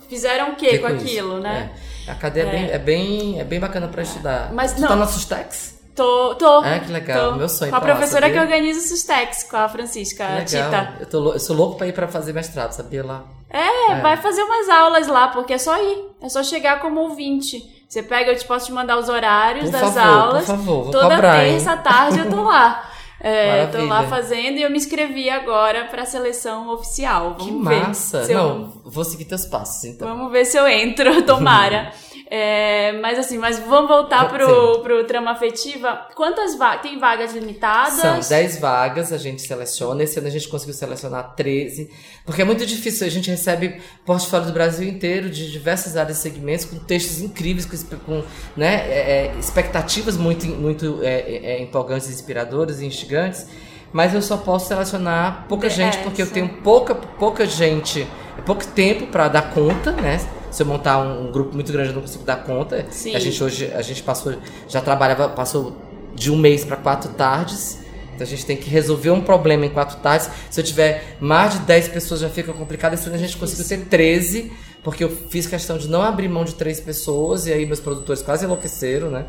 Speaker 1: fizeram o quê
Speaker 2: Que
Speaker 1: com
Speaker 2: com isso?
Speaker 1: aquilo, né?
Speaker 2: É. A cadeia é. bem, é, bem, é bem bacana pra estudar.
Speaker 1: Mas
Speaker 2: tu
Speaker 1: não-
Speaker 2: tá no Sustex?
Speaker 1: Tô, tô.
Speaker 2: É, que legal.
Speaker 1: tô.
Speaker 2: Meu sonho
Speaker 1: Com a
Speaker 2: lá,
Speaker 1: professora
Speaker 2: sabia?
Speaker 1: que organiza o Sustex, com a Francisca, a
Speaker 2: Que legal.
Speaker 1: Tita.
Speaker 2: Eu, tô, eu sou louco pra ir pra fazer mestrado, sabia lá?
Speaker 1: É,
Speaker 2: É.
Speaker 1: vai fazer umas aulas lá, porque é só ir. É só chegar como ouvinte. Você pega, eu te posso te mandar os horários
Speaker 2: Por
Speaker 1: das
Speaker 2: favor,
Speaker 1: aulas.
Speaker 2: por favor, vou
Speaker 1: Toda
Speaker 2: cobrar,
Speaker 1: terça à tarde eu tô lá. É, tô lá fazendo e eu me inscrevi agora pra seleção oficial. Vamos
Speaker 2: que
Speaker 1: ver
Speaker 2: massa.
Speaker 1: se eu-
Speaker 2: Não, vou seguir teus passos, então.
Speaker 1: Vamos ver se eu entro, tomara. É, mas assim, mas vamos voltar pro, pro trama afetiva. Quantas vagas? Tem vagas limitadas?
Speaker 2: São 10 vagas, a gente seleciona. Esse ano a gente conseguiu selecionar 13. Porque é muito difícil. A gente recebe portfólio do Brasil inteiro, de diversas áreas e segmentos, com textos incríveis, com, com, né, é, é, expectativas muito, muito é, é, é, empolgantes, inspiradoras e instigantes. Mas eu só posso selecionar pouca
Speaker 1: É,
Speaker 2: gente, porque eu tenho pouca, pouca gente, pouco tempo para dar conta, né? Se eu montar um, um grupo muito grande, eu não consigo dar conta.
Speaker 1: Sim.
Speaker 2: A gente hoje, a gente passou, já trabalhava, passou de um mês para quatro tardes. Então a gente tem que resolver um problema em quatro tardes. Se eu tiver mais de 10 pessoas já fica complicado. Esse ano a gente conseguiu ter 13, porque eu fiz questão de não abrir mão de três pessoas, e aí meus produtores quase enlouqueceram, né?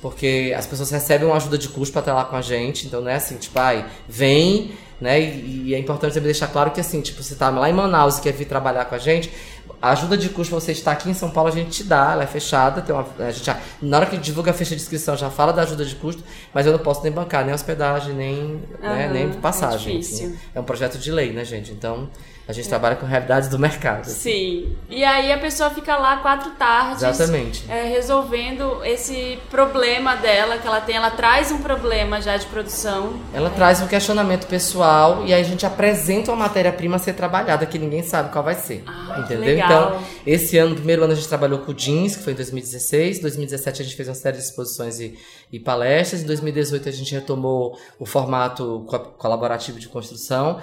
Speaker 2: Porque as pessoas recebem uma ajuda de custo para estar lá com a gente, então não é assim, tipo, ai, vem, né? E, e é importante também deixar claro que assim, tipo, você tá lá em Manaus e quer vir trabalhar com a gente, a ajuda de custo você estar aqui em São Paulo a gente te dá, ela é fechada, tem uma, a gente já, na hora que divulga a ficha de inscrição já fala da ajuda de custo, mas eu não posso nem bancar nem hospedagem, nem, né,
Speaker 1: Aham,
Speaker 2: nem
Speaker 1: é
Speaker 2: passagem. enfim. É um projeto de lei, né, gente? Então, a gente trabalha com realidades do mercado.
Speaker 1: Sim. E aí a pessoa fica lá quatro tardes.
Speaker 2: Exatamente.
Speaker 1: é, resolvendo esse problema dela que ela tem. Ela traz um problema já de produção.
Speaker 2: Ela traz um questionamento pessoal e aí a gente apresenta uma matéria-prima a ser trabalhada que ninguém sabe qual vai ser.
Speaker 1: Ah,
Speaker 2: entendeu?
Speaker 1: legal.
Speaker 2: Então, esse ano, no primeiro ano, a gente trabalhou com o jeans, que foi em 2016. Em 2017 a gente fez uma série de exposições e, e palestras. Em 2018 a gente retomou o formato co- colaborativo de construção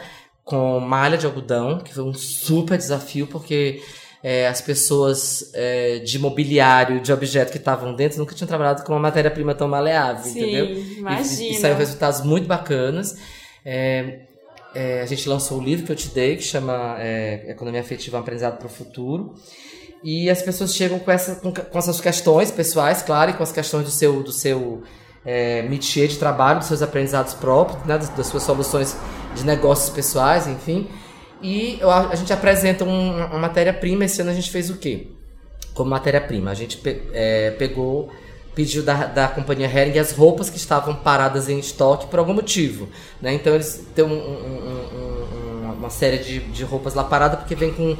Speaker 2: com malha de algodão, que foi um super desafio, porque é, as pessoas é, de mobiliário, de objeto que estavam dentro, nunca tinham trabalhado com uma matéria-prima tão maleável,
Speaker 1: Sim,
Speaker 2: entendeu? E- E,
Speaker 1: imagina.
Speaker 2: e saiu resultados muito bacanas. É, é, a gente lançou o livro que eu te dei, que chama é, Economia Afetiva um Aprendizado para o Futuro. E as pessoas chegam com, essa, com, com essas questões pessoais, claro, e com as questões do seu, do seu é, métier de trabalho, dos seus aprendizados próprios, né, das, das suas soluções de negócios pessoais, enfim. E eu a gente apresenta um- uma matéria-prima. Esse ano a gente fez o quê? Como matéria-prima. A gente pe- é, pegou, pediu da, da companhia Hering as roupas que estavam paradas em estoque por algum motivo. Né? Então eles têm um- um- um- um- uma série de, de roupas lá parada porque vem com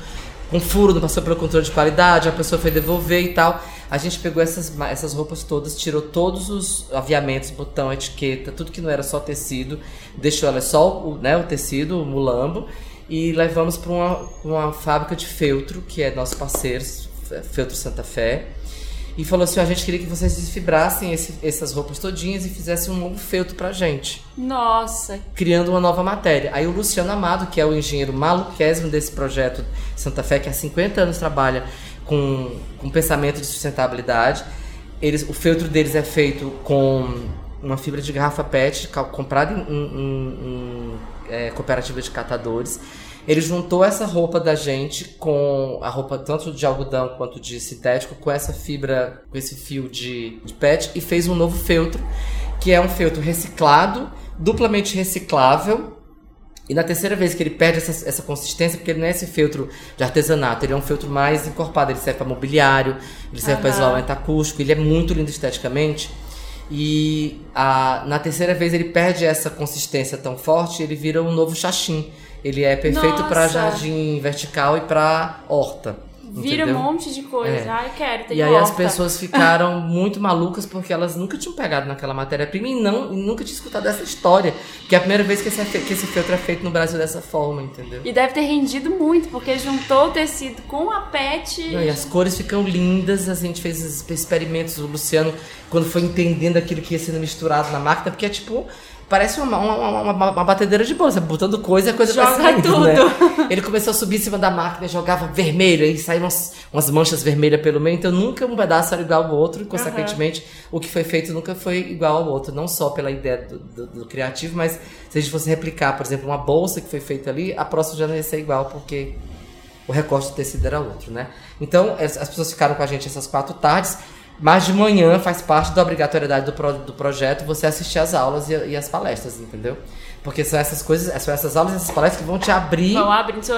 Speaker 2: um furo, não passou pelo controle de qualidade, a pessoa foi devolver e tal. A gente pegou essas, essas roupas todas, tirou todos os aviamentos, botão, etiqueta, tudo que não era só tecido, deixou ela só o, né, o tecido, o mulambo, e levamos para uma, uma fábrica de feltro, que é nosso parceiro, Feltro Santa Fé, e falou assim: "Ó, a gente queria que vocês desfibrassem esse- essas roupas todinhas e fizessem um novo feltro pra gente
Speaker 1: Nossa,
Speaker 2: criando uma nova matéria. Aí o Luciano Amado, que é o engenheiro maluquésimo desse projeto Santa Fé, que há 50 anos trabalha com, com pensamento de sustentabilidade, eles, o feltro deles é feito com uma fibra de garrafa PET comprada em, em- em- em, é, cooperativa de catadores. Ele juntou essa roupa da gente com a roupa tanto de algodão quanto de sintético, com essa fibra, com esse fio de, de PET e fez um novo feltro, que é um feltro reciclado, duplamente reciclável. E na terceira vez que ele perde essa, essa consistência, porque ele não é esse feltro de artesanato, ele é um feltro mais encorpado, ele serve para mobiliário, ele serve para
Speaker 1: Aham.
Speaker 2: isolamento acústico, ele é muito lindo esteticamente. E a, na terceira vez ele perde essa consistência tão forte, ele vira um novo xaxim. Ele é perfeito para jardim vertical e para horta.
Speaker 1: Vira
Speaker 2: entendeu?
Speaker 1: um monte de coisa.
Speaker 2: É.
Speaker 1: Ai, quero, tem
Speaker 2: E aí as pessoas ficaram muito malucas porque elas nunca tinham pegado naquela matéria-prima e, não, e nunca tinham escutado essa história. Que é a primeira vez que esse, que esse feltro é feito no Brasil dessa forma, entendeu?
Speaker 1: E deve ter rendido muito, porque juntou o tecido com a pet.
Speaker 2: Não, e as cores ficam lindas, a gente fez esses experimentos, o Luciano, quando foi entendendo aquilo que ia sendo misturado na máquina, porque é tipo, parece uma, uma, uma, uma batedeira de bolsa, botando coisa e a coisa
Speaker 1: Joga
Speaker 2: vai saindo,
Speaker 1: tudo.
Speaker 2: né? Ele começou a subir em cima da máquina, jogava vermelho, e saíam umas, umas manchas vermelhas pelo meio, então nunca um pedaço era igual ao outro, e consequentemente o que foi feito nunca foi igual ao outro, não só pela ideia do, do, do criativo, mas se a gente fosse replicar, por exemplo, uma bolsa que foi feita ali, a próxima já não ia ser igual, porque o recorte do tecido era outro, né? Então, as pessoas ficaram com a gente essas quatro tardes, mas de manhã faz parte da obrigatoriedade do, pro- do projeto você assistir às aulas e, e às palestras, entendeu? Porque são essas coisas, são essas aulas e essas palestras que vão te abrir
Speaker 1: Vão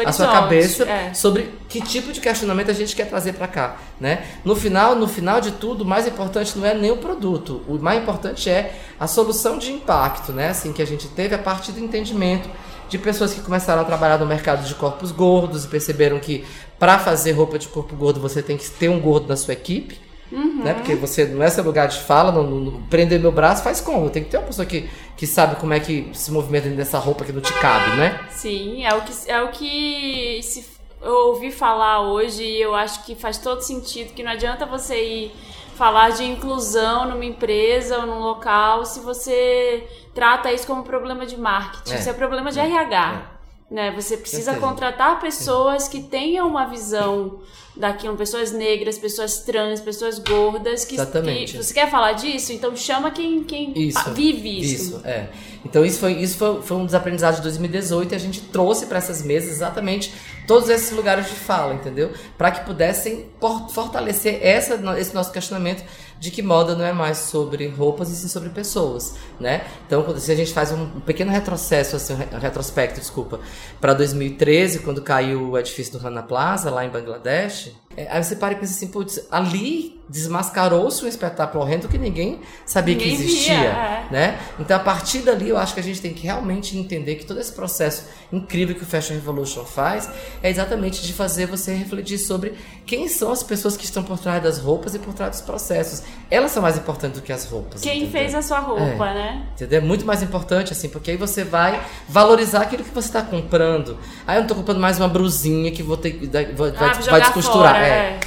Speaker 2: a sua cabeça
Speaker 1: é.
Speaker 2: sobre que tipo de questionamento a gente quer trazer para cá, né? No final, no final de tudo, o mais importante não é nem o produto, o mais importante é a solução de impacto, né? Assim que a gente teve a partir do entendimento de pessoas que começaram a trabalhar no mercado de corpos gordos e perceberam que para fazer roupa de corpo gordo você tem que ter um gordo na sua equipe.
Speaker 1: Uhum.
Speaker 2: Né? Porque você não é seu lugar de fala, não, não- prender meu braço faz como? Tem que ter uma pessoa que, que sabe como é que se movimenta dentro dessa roupa que não te cabe, né?
Speaker 1: Sim, é o que, é o que se, eu ouvi falar hoje e eu acho que faz todo sentido, que não adianta você ir falar de inclusão numa empresa ou num local se você trata isso como problema de marketing.
Speaker 2: É.
Speaker 1: Isso é problema de RH. Né? Você precisa contratar pessoas que tenham uma visão daquilo, pessoas negras, pessoas trans, pessoas gordas, que,
Speaker 2: Exatamente.
Speaker 1: que você quer falar disso? Então chama quem, quem
Speaker 2: Isso.
Speaker 1: vive isso.
Speaker 2: Isso, é. Então isso foi, isso foi, foi um dos aprendizados de 2018 e a gente trouxe para essas mesas exatamente todos esses lugares de fala, entendeu? Para que pudessem fortalecer essa, esse nosso questionamento de que moda não é mais sobre roupas e sim sobre pessoas, né? Então, se a gente faz um pequeno retrocesso, assim, um re- retrospecto, desculpa, para 2013, quando caiu o edifício do Rana Plaza, lá em Bangladesh, é, aí você para e pensa assim, putz, ali desmascarou-se um espetáculo horrendo que ninguém sabia
Speaker 1: Ninguém
Speaker 2: que existia,
Speaker 1: via, é.
Speaker 2: né? Então, a partir dali, eu acho que a gente tem que realmente entender que todo esse processo incrível que o Fashion Revolution faz é exatamente de fazer você refletir sobre quem são as pessoas que estão por trás das roupas e por trás dos processos. Elas são mais importantes do que as roupas.
Speaker 1: Quem
Speaker 2: entendeu?
Speaker 1: fez a sua roupa,
Speaker 2: É.
Speaker 1: né?
Speaker 2: Entendeu? É muito mais importante, assim, porque aí você vai valorizar aquilo que você está comprando. Aí eu não tô comprando mais uma brusinha que vou ter que. Vai,
Speaker 1: Ah,
Speaker 2: vai descosturar.
Speaker 1: fora,
Speaker 2: é.
Speaker 1: é.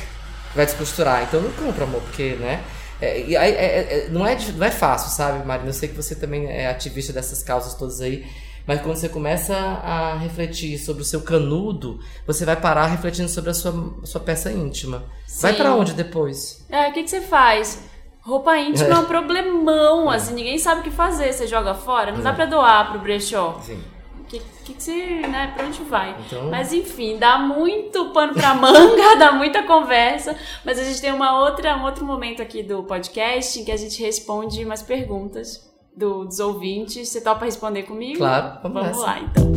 Speaker 2: Vai descosturar. Então não compra, amor, porque, né? É, aí, é- é- não, é, não é fácil, sabe, Marina? Eu sei que você também é ativista dessas causas todas aí. Mas quando você começa a refletir sobre o seu canudo, você vai parar refletindo sobre a sua, sua peça íntima. Vai
Speaker 1: Sim.
Speaker 2: pra onde depois?
Speaker 1: É, o que, que você faz? Roupa íntima é, um problemão, assim, ninguém sabe o que fazer. Você joga fora, não dá pra doar pro brechó.
Speaker 2: Enfim.
Speaker 1: O que, que, que você, né, pra onde vai?
Speaker 2: Então-
Speaker 1: Mas enfim, dá muito pano pra manga, dá muita conversa. Mas a gente tem uma outra, um outro momento aqui do podcast em que a gente responde umas perguntas do- dos ouvintes. Você topa responder comigo?
Speaker 2: Claro, vamos
Speaker 1: Vamos lá, então.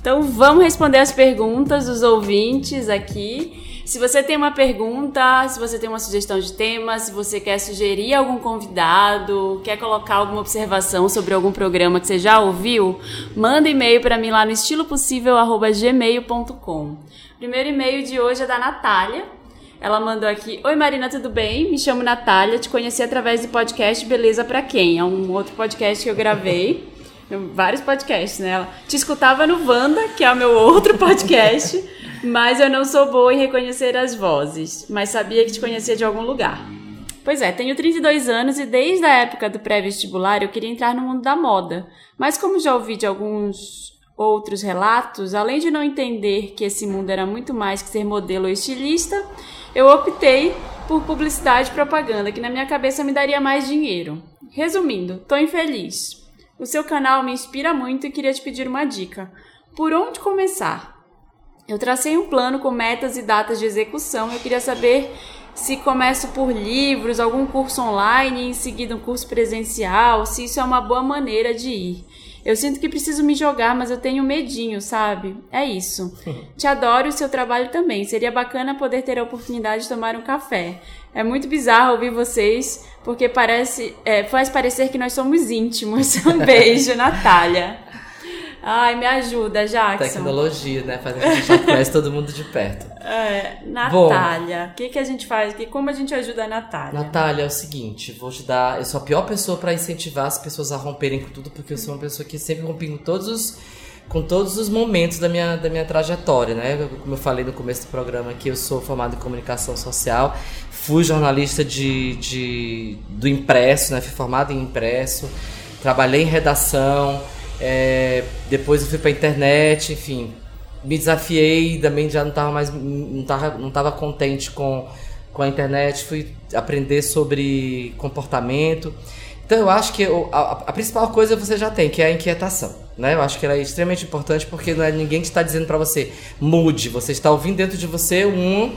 Speaker 1: Então vamos responder as perguntas dos ouvintes aqui. Se você tem uma pergunta, se você tem uma sugestão de tema, se você quer sugerir algum convidado, quer colocar alguma observação sobre algum programa que você já ouviu, manda e-mail para mim lá no estilopossível@gmail.com. Primeiro e-mail de hoje é da Natália. Ela mandou aqui: Oi Marina, tudo bem? Me chamo Natália, te conheci através do podcast Beleza Pra Quem? É um outro podcast que eu gravei. Vários podcasts, né? Ela te escutava no Wanda, que é o meu outro podcast, mas eu não sou boa em reconhecer as vozes, mas sabia que te conhecia de algum lugar. Pois é, tenho 32 anos e desde a época do pré-vestibular eu queria entrar no mundo da moda. Mas como já ouvi de alguns outros relatos, além de não entender que esse mundo era muito mais que ser modelo ou estilista, eu optei por publicidade e propaganda, que na minha cabeça me daria mais dinheiro. Resumindo, tô infeliz. O seu canal me inspira muito e queria te pedir uma dica. Por onde começar? Eu tracei um plano com metas e datas de execução. Eu queria saber se começo por livros, algum curso online e em seguida um curso presencial, se isso é uma boa maneira de ir. Eu sinto que preciso me jogar, mas eu tenho medinho, sabe? É isso. Te adoro e o seu trabalho também. Seria bacana poder ter a oportunidade de tomar um café. É muito bizarro ouvir vocês, porque parece, é, faz parecer que nós somos íntimos. Um beijo, Natália. Ai, me ajuda, Jackson.
Speaker 2: Tecnologia, né? Faz a gente já conhece todo mundo de perto.
Speaker 1: É, Natália. O que, que a gente faz? Que, como a gente ajuda a Natália?
Speaker 2: Natália, é o seguinte, vou te dar. Eu sou a pior pessoa pra incentivar as pessoas a romperem com tudo, porque eu sou uma pessoa que sempre rompi com todos os com todos os momentos da minha, da minha trajetória, né? Como eu falei no começo do programa aqui, eu sou formado em comunicação social, fui jornalista de, de, do impresso, né? Fui formado em impresso, trabalhei em redação, é, depois eu fui para internet, enfim, me desafiei, também já não estava mais, não tava, não tava contente com, com a internet, fui aprender sobre comportamento. Então eu acho que a, a, principal coisa você já tem, que é a inquietação. Né? Eu acho que ela é extremamente importante porque não é ninguém que está dizendo para você mude. Você está ouvindo dentro de você um,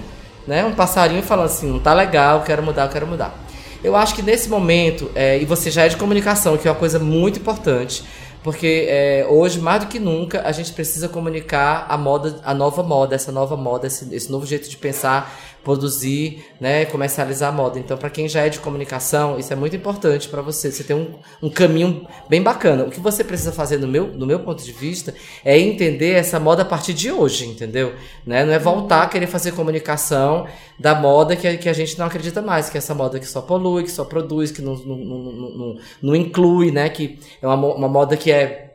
Speaker 2: né, um passarinho falando assim, não tá legal, eu quero mudar, eu quero mudar. Eu acho que nesse momento, é, e você já é de comunicação, que é uma coisa muito importante, porque é, hoje, mais do que nunca, a gente precisa comunicar a moda, a nova moda, essa nova moda, esse, esse novo jeito de pensar, produzir, né, comercializar moda. Então, para quem já é de comunicação, isso é muito importante para você. Você tem um, um caminho bem bacana. O que você precisa fazer, no meu, no meu ponto de vista, é entender essa moda a partir de hoje, entendeu? Né? Não é voltar a querer fazer comunicação da moda que, que a gente não acredita mais, que é essa moda que só polui, que só produz, que não, não, não, não, não inclui, né? Que é uma, uma moda que é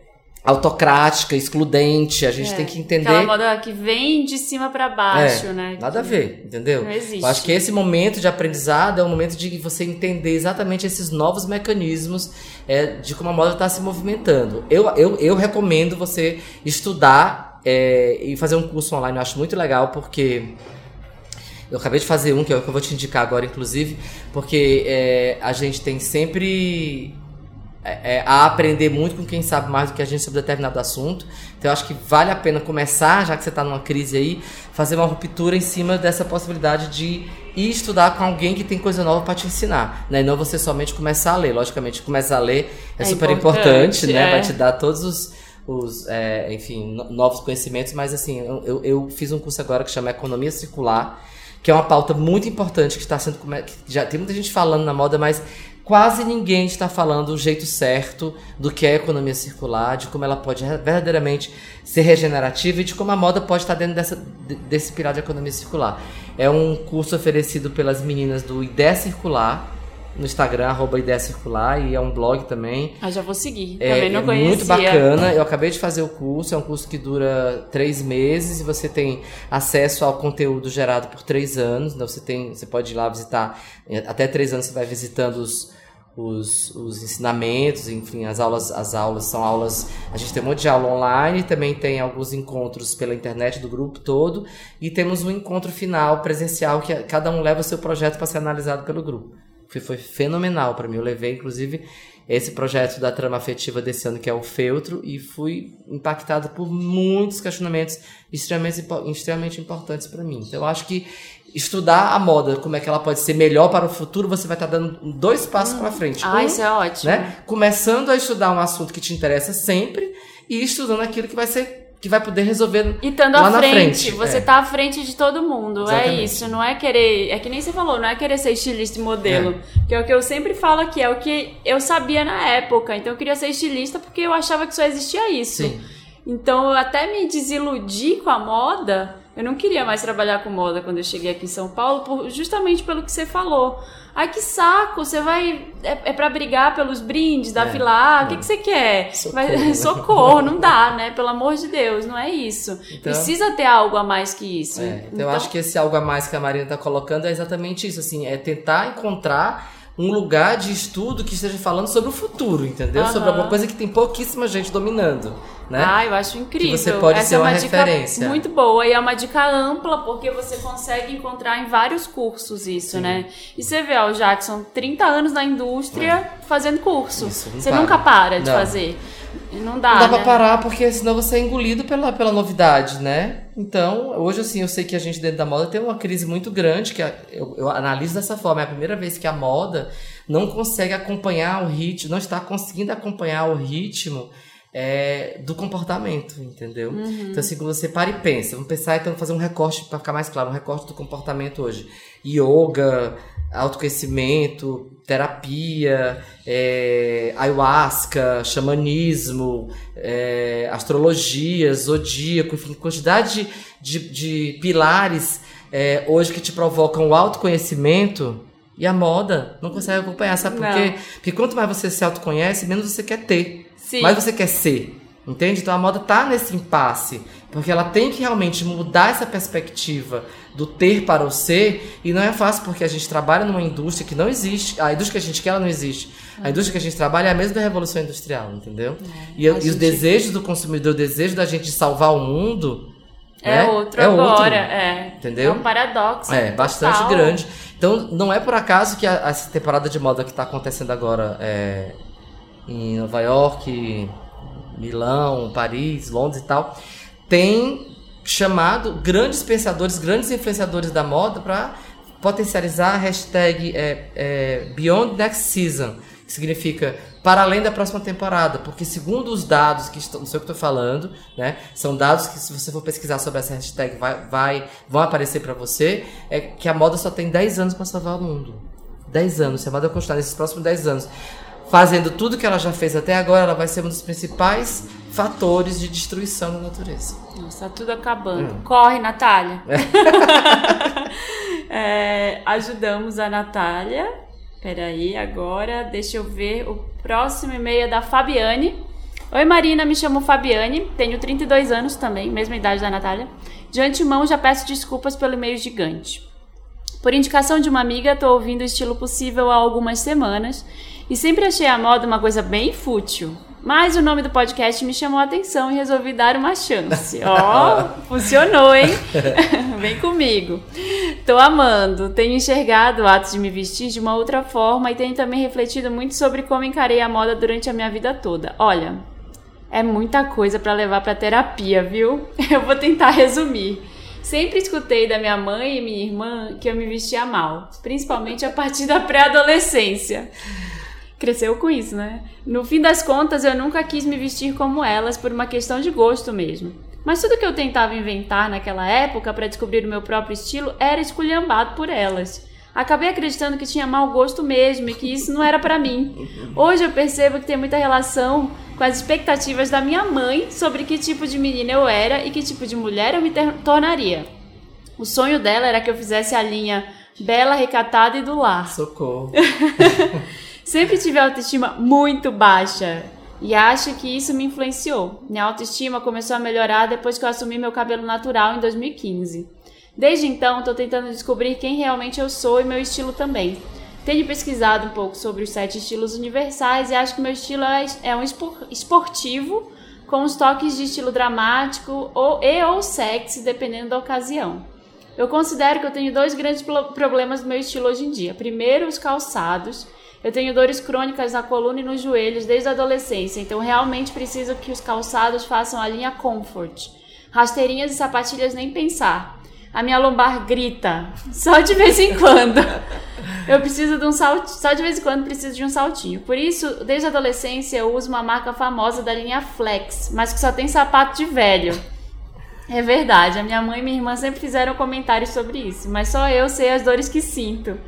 Speaker 2: autocrática, excludente. A gente é, tem que entender. Aquela
Speaker 1: moda que vem de cima para baixo,
Speaker 2: é,
Speaker 1: né?
Speaker 2: Nada
Speaker 1: que
Speaker 2: a ver, entendeu?
Speaker 1: Não existe.
Speaker 2: Eu acho que esse momento de aprendizado é um momento de você entender exatamente esses novos mecanismos é, de como a moda está se movimentando. Eu, eu, eu recomendo você estudar é, e fazer um curso online. Eu acho muito legal porque. Eu acabei de fazer um, que é o que eu vou te indicar agora, inclusive, porque é, a gente tem sempre é, é, a aprender muito com quem sabe mais do que a gente sobre determinado assunto. Então eu acho que vale a pena começar, já que você está numa crise aí, fazer uma ruptura em cima dessa possibilidade de ir estudar com alguém que tem coisa nova para te ensinar, né? E não você somente começar a ler. Logicamente, começar a ler é, é super importante, importante né? É. Vai te dar todos os, os é, enfim, novos conhecimentos. Mas assim, eu, eu fiz um curso agora que chama Economia Circular que é uma pauta muito importante que está sendo que já tem muita gente falando na moda, mas quase ninguém está falando o jeito certo do que é a economia circular, de como ela pode verdadeiramente ser regenerativa e de como a moda pode estar dentro dessa, desse pilar de economia circular. É um curso oferecido pelas meninas do Ideia Circular, no Instagram, arroba Ideia Circular, e é um blog também.
Speaker 1: Ah, já vou seguir.
Speaker 2: É,
Speaker 1: também não
Speaker 2: é
Speaker 1: conhecia.
Speaker 2: muito bacana. Eu acabei de fazer o curso, é um curso que dura três meses e você tem acesso ao conteúdo gerado por três anos. Então você tem, você pode ir lá visitar. Até três anos você vai visitando os os, os ensinamentos, enfim, as aulas, as aulas são aulas. A gente tem um monte de aula online, também tem alguns encontros pela internet do grupo todo, e temos um encontro final presencial que cada um leva o seu projeto para ser analisado pelo grupo. Foi, foi fenomenal para mim. Eu levei, inclusive, esse projeto da trama afetiva desse ano, que é o Feltro, e fui impactado por muitos questionamentos extremamente, extremamente importantes para mim. Então, eu acho que estudar a moda, como é que ela pode ser melhor para o futuro, você vai estar tá dando dois passos hum. para frente.
Speaker 1: Ah, um, isso é ótimo.
Speaker 2: Né? Começando a estudar um assunto que te interessa sempre e estudando aquilo que vai ser que vai poder resolver
Speaker 1: e estando à frente, frente, você é. tá à frente de todo mundo é Exatamente. é isso não é querer é que nem você falou não é querer ser estilista e modelo é. que é o que eu sempre falo aqui é o que eu sabia na época então eu queria ser estilista porque eu achava que só existia isso Sim. então eu até me desiludi com a moda eu não queria mais trabalhar com moda quando eu cheguei aqui em São Paulo, por, justamente pelo que você falou. Ai, que saco, você vai. É, é para brigar pelos brindes da é, fila. Ah, o que, que você quer? Socorro. Vai, socorro, não dá, né? Pelo amor de Deus, não é isso. Então, Precisa ter algo a mais que isso.
Speaker 2: É, então, então, eu acho que esse algo a mais que a Marina tá colocando é exatamente isso, assim, é tentar encontrar um lugar de estudo que esteja falando sobre o futuro, entendeu? Uhum. Sobre alguma coisa que tem pouquíssima gente dominando. Né?
Speaker 1: Ah, eu acho incrível.
Speaker 2: Que você pode
Speaker 1: Essa
Speaker 2: ser
Speaker 1: é
Speaker 2: uma,
Speaker 1: uma
Speaker 2: referência.
Speaker 1: Dica muito boa e é uma dica ampla porque você consegue encontrar em vários cursos isso, Sim. né? E você vê, ó, o Jackson, 30 anos na indústria é. fazendo curso. Isso, você para. nunca para de não. fazer. Não dá.
Speaker 2: Não dá
Speaker 1: né?
Speaker 2: pra parar, porque senão você é engolido pela, pela novidade, né? Então, hoje, assim, eu sei que a gente dentro da moda tem uma crise muito grande, que eu, eu analiso dessa forma. É a primeira vez que a moda não consegue acompanhar o ritmo, não está conseguindo acompanhar o ritmo é, do comportamento, entendeu? Uhum. Então, assim, quando você para e pensa, vamos pensar então fazer um recorte para ficar mais claro, um recorte do comportamento hoje. Yoga, autoconhecimento, terapia, é, ayahuasca, xamanismo, é, astrologia, zodíaco, enfim, quantidade de, de, de pilares é, hoje que te provocam o autoconhecimento e a moda não consegue acompanhar, sabe por quê? Porque quanto mais você se autoconhece, menos você quer ter. Sim. Mais você quer ser. Entende? Então a moda tá nesse impasse. Porque ela tem que realmente mudar essa perspectiva do ter para o ser. E não é fácil porque a gente trabalha numa indústria que não existe. A indústria que a gente quer, ela não existe. A indústria que a gente trabalha é a mesma da Revolução Industrial, entendeu? É, e, e gente... os desejos do consumidor, o desejo da gente salvar o mundo.
Speaker 1: É né? outro é agora, outro, é.
Speaker 2: Entendeu?
Speaker 1: É um paradoxo.
Speaker 2: É, bastante total. grande. Então, não é por acaso que a, essa temporada de moda que está acontecendo agora é, em Nova York, Milão, Paris, Londres e tal, tem chamado grandes pensadores, grandes influenciadores da moda para potencializar a hashtag é, é, Beyond Next Season, que significa para além da próxima temporada, porque segundo os dados que estão, não sei o que estou falando, né, são dados que se você for pesquisar sobre essa hashtag vai, vai vão aparecer para você, é que a moda só tem 10 anos para salvar o mundo. 10 anos, se a moda continuar nesses próximos 10 anos fazendo tudo que ela já fez até agora, ela vai ser um dos principais fatores de destruição da natureza.
Speaker 1: Nossa, tá tudo acabando. Hum. Corre, Natália! é, ajudamos a Natália. Peraí, agora deixa eu ver o próximo e-mail é da Fabiane. Oi Marina, me chamo Fabiane, tenho 32 anos também, mesma idade da Natália. De antemão já peço desculpas pelo e-mail gigante. Por indicação de uma amiga, estou ouvindo o estilo possível há algumas semanas e sempre achei a moda uma coisa bem fútil. Mas o nome do podcast me chamou a atenção e resolvi dar uma chance. Ó, oh, funcionou, hein? Vem comigo. Tô amando. Tenho enxergado o ato de me vestir de uma outra forma e tenho também refletido muito sobre como encarei a moda durante a minha vida toda. Olha, é muita coisa para levar para terapia, viu? Eu vou tentar resumir. Sempre escutei da minha mãe e minha irmã que eu me vestia mal, principalmente a partir da pré-adolescência cresceu com isso, né? No fim das contas, eu nunca quis me vestir como elas por uma questão de gosto mesmo. Mas tudo que eu tentava inventar naquela época para descobrir o meu próprio estilo era esculhambado por elas. Acabei acreditando que tinha mau gosto mesmo e que isso não era para mim. Hoje eu percebo que tem muita relação com as expectativas da minha mãe sobre que tipo de menina eu era e que tipo de mulher eu me tornaria. O sonho dela era que eu fizesse a linha bela, recatada e do lar.
Speaker 2: Socorro.
Speaker 1: Sempre tive autoestima muito baixa e acho que isso me influenciou. Minha autoestima começou a melhorar depois que eu assumi meu cabelo natural em 2015. Desde então, estou tentando descobrir quem realmente eu sou e meu estilo também. Tenho pesquisado um pouco sobre os sete estilos universais e acho que meu estilo é, é um esportivo com os toques de estilo dramático ou, e ou sexy, dependendo da ocasião. Eu considero que eu tenho dois grandes problemas no meu estilo hoje em dia. Primeiro, os calçados eu tenho dores crônicas na coluna e nos joelhos desde a adolescência, então realmente preciso que os calçados façam a linha comfort. Rasteirinhas e sapatilhas nem pensar. A minha lombar grita, só de vez em quando. Eu preciso de um salto, só de vez em quando preciso de um saltinho. Por isso, desde a adolescência eu uso uma marca famosa da linha Flex, mas que só tem sapato de velho. É verdade, a minha mãe e minha irmã sempre fizeram comentários sobre isso, mas só eu sei as dores que sinto.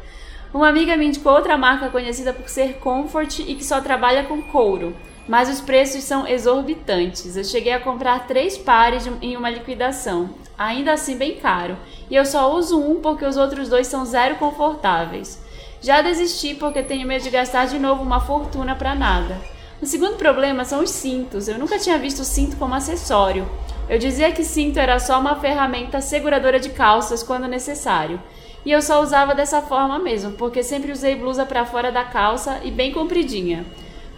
Speaker 1: Uma amiga me indicou outra marca conhecida por ser Comfort e que só trabalha com couro, mas os preços são exorbitantes. Eu cheguei a comprar três pares em uma liquidação, ainda assim bem caro, e eu só uso um porque os outros dois são zero confortáveis. Já desisti porque tenho medo de gastar de novo uma fortuna para nada. O segundo problema são os cintos. Eu nunca tinha visto cinto como acessório. Eu dizia que cinto era só uma ferramenta seguradora de calças quando necessário. E eu só usava dessa forma mesmo, porque sempre usei blusa para fora da calça e bem compridinha.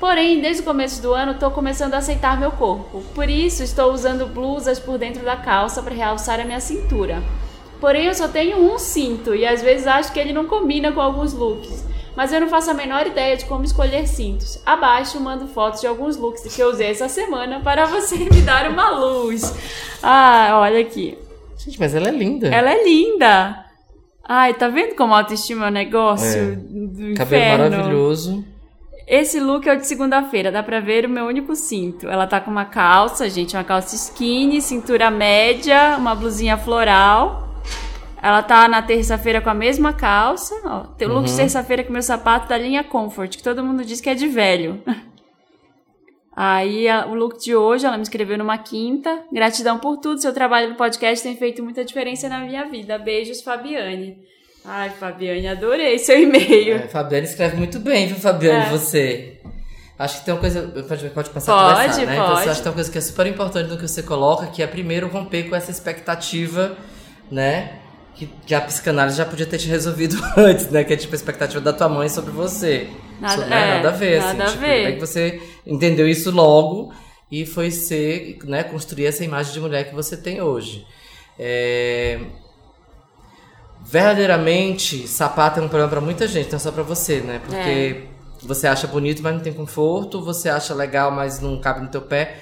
Speaker 1: Porém, desde o começo do ano, estou começando a aceitar meu corpo. Por isso, estou usando blusas por dentro da calça para realçar a minha cintura. Porém, eu só tenho um cinto e às vezes acho que ele não combina com alguns looks. Mas eu não faço a menor ideia de como escolher cintos. Abaixo mando fotos de alguns looks que eu usei essa semana para você me dar uma luz. Ah, olha aqui.
Speaker 2: Gente, mas ela é linda.
Speaker 1: Ela é linda. Ai, tá vendo como a autoestima é um negócio é. do
Speaker 2: Cabelo
Speaker 1: inferno?
Speaker 2: maravilhoso.
Speaker 1: Esse look é o de segunda-feira, dá pra ver o meu único cinto. Ela tá com uma calça, gente, uma calça skinny, cintura média, uma blusinha floral. Ela tá na terça-feira com a mesma calça. Ó, tem o look uhum. de terça-feira com meu sapato da linha Comfort, que todo mundo diz que é de velho. Aí a, o look de hoje, ela me escreveu numa quinta. Gratidão por tudo. Seu trabalho no podcast tem feito muita diferença na minha vida. Beijos, Fabiane. Ai, Fabiane, adorei seu e-mail.
Speaker 2: É, Fabiane escreve muito bem, viu, Fabiane, é. você. Acho que tem uma coisa. Pode, pode passar
Speaker 1: pode,
Speaker 2: a conversar, né?
Speaker 1: Pode.
Speaker 2: Então, acha que tem uma coisa que é super importante no que você coloca, que é primeiro romper com essa expectativa, né? Que, que a psicanálise já podia ter te resolvido antes, né? Que é tipo a expectativa da tua mãe sobre você.
Speaker 1: Nada,
Speaker 2: sobre,
Speaker 1: é,
Speaker 2: nada a ver,
Speaker 1: nada
Speaker 2: assim.
Speaker 1: a
Speaker 2: tipo,
Speaker 1: ver.
Speaker 2: É que você entendeu isso logo e foi ser, né? Construir essa imagem de mulher que você tem hoje. É... Verdadeiramente, sapato é um problema pra muita gente, não é só pra você, né? Porque você acha bonito, mas não tem conforto, você acha legal, mas não cabe no teu pé.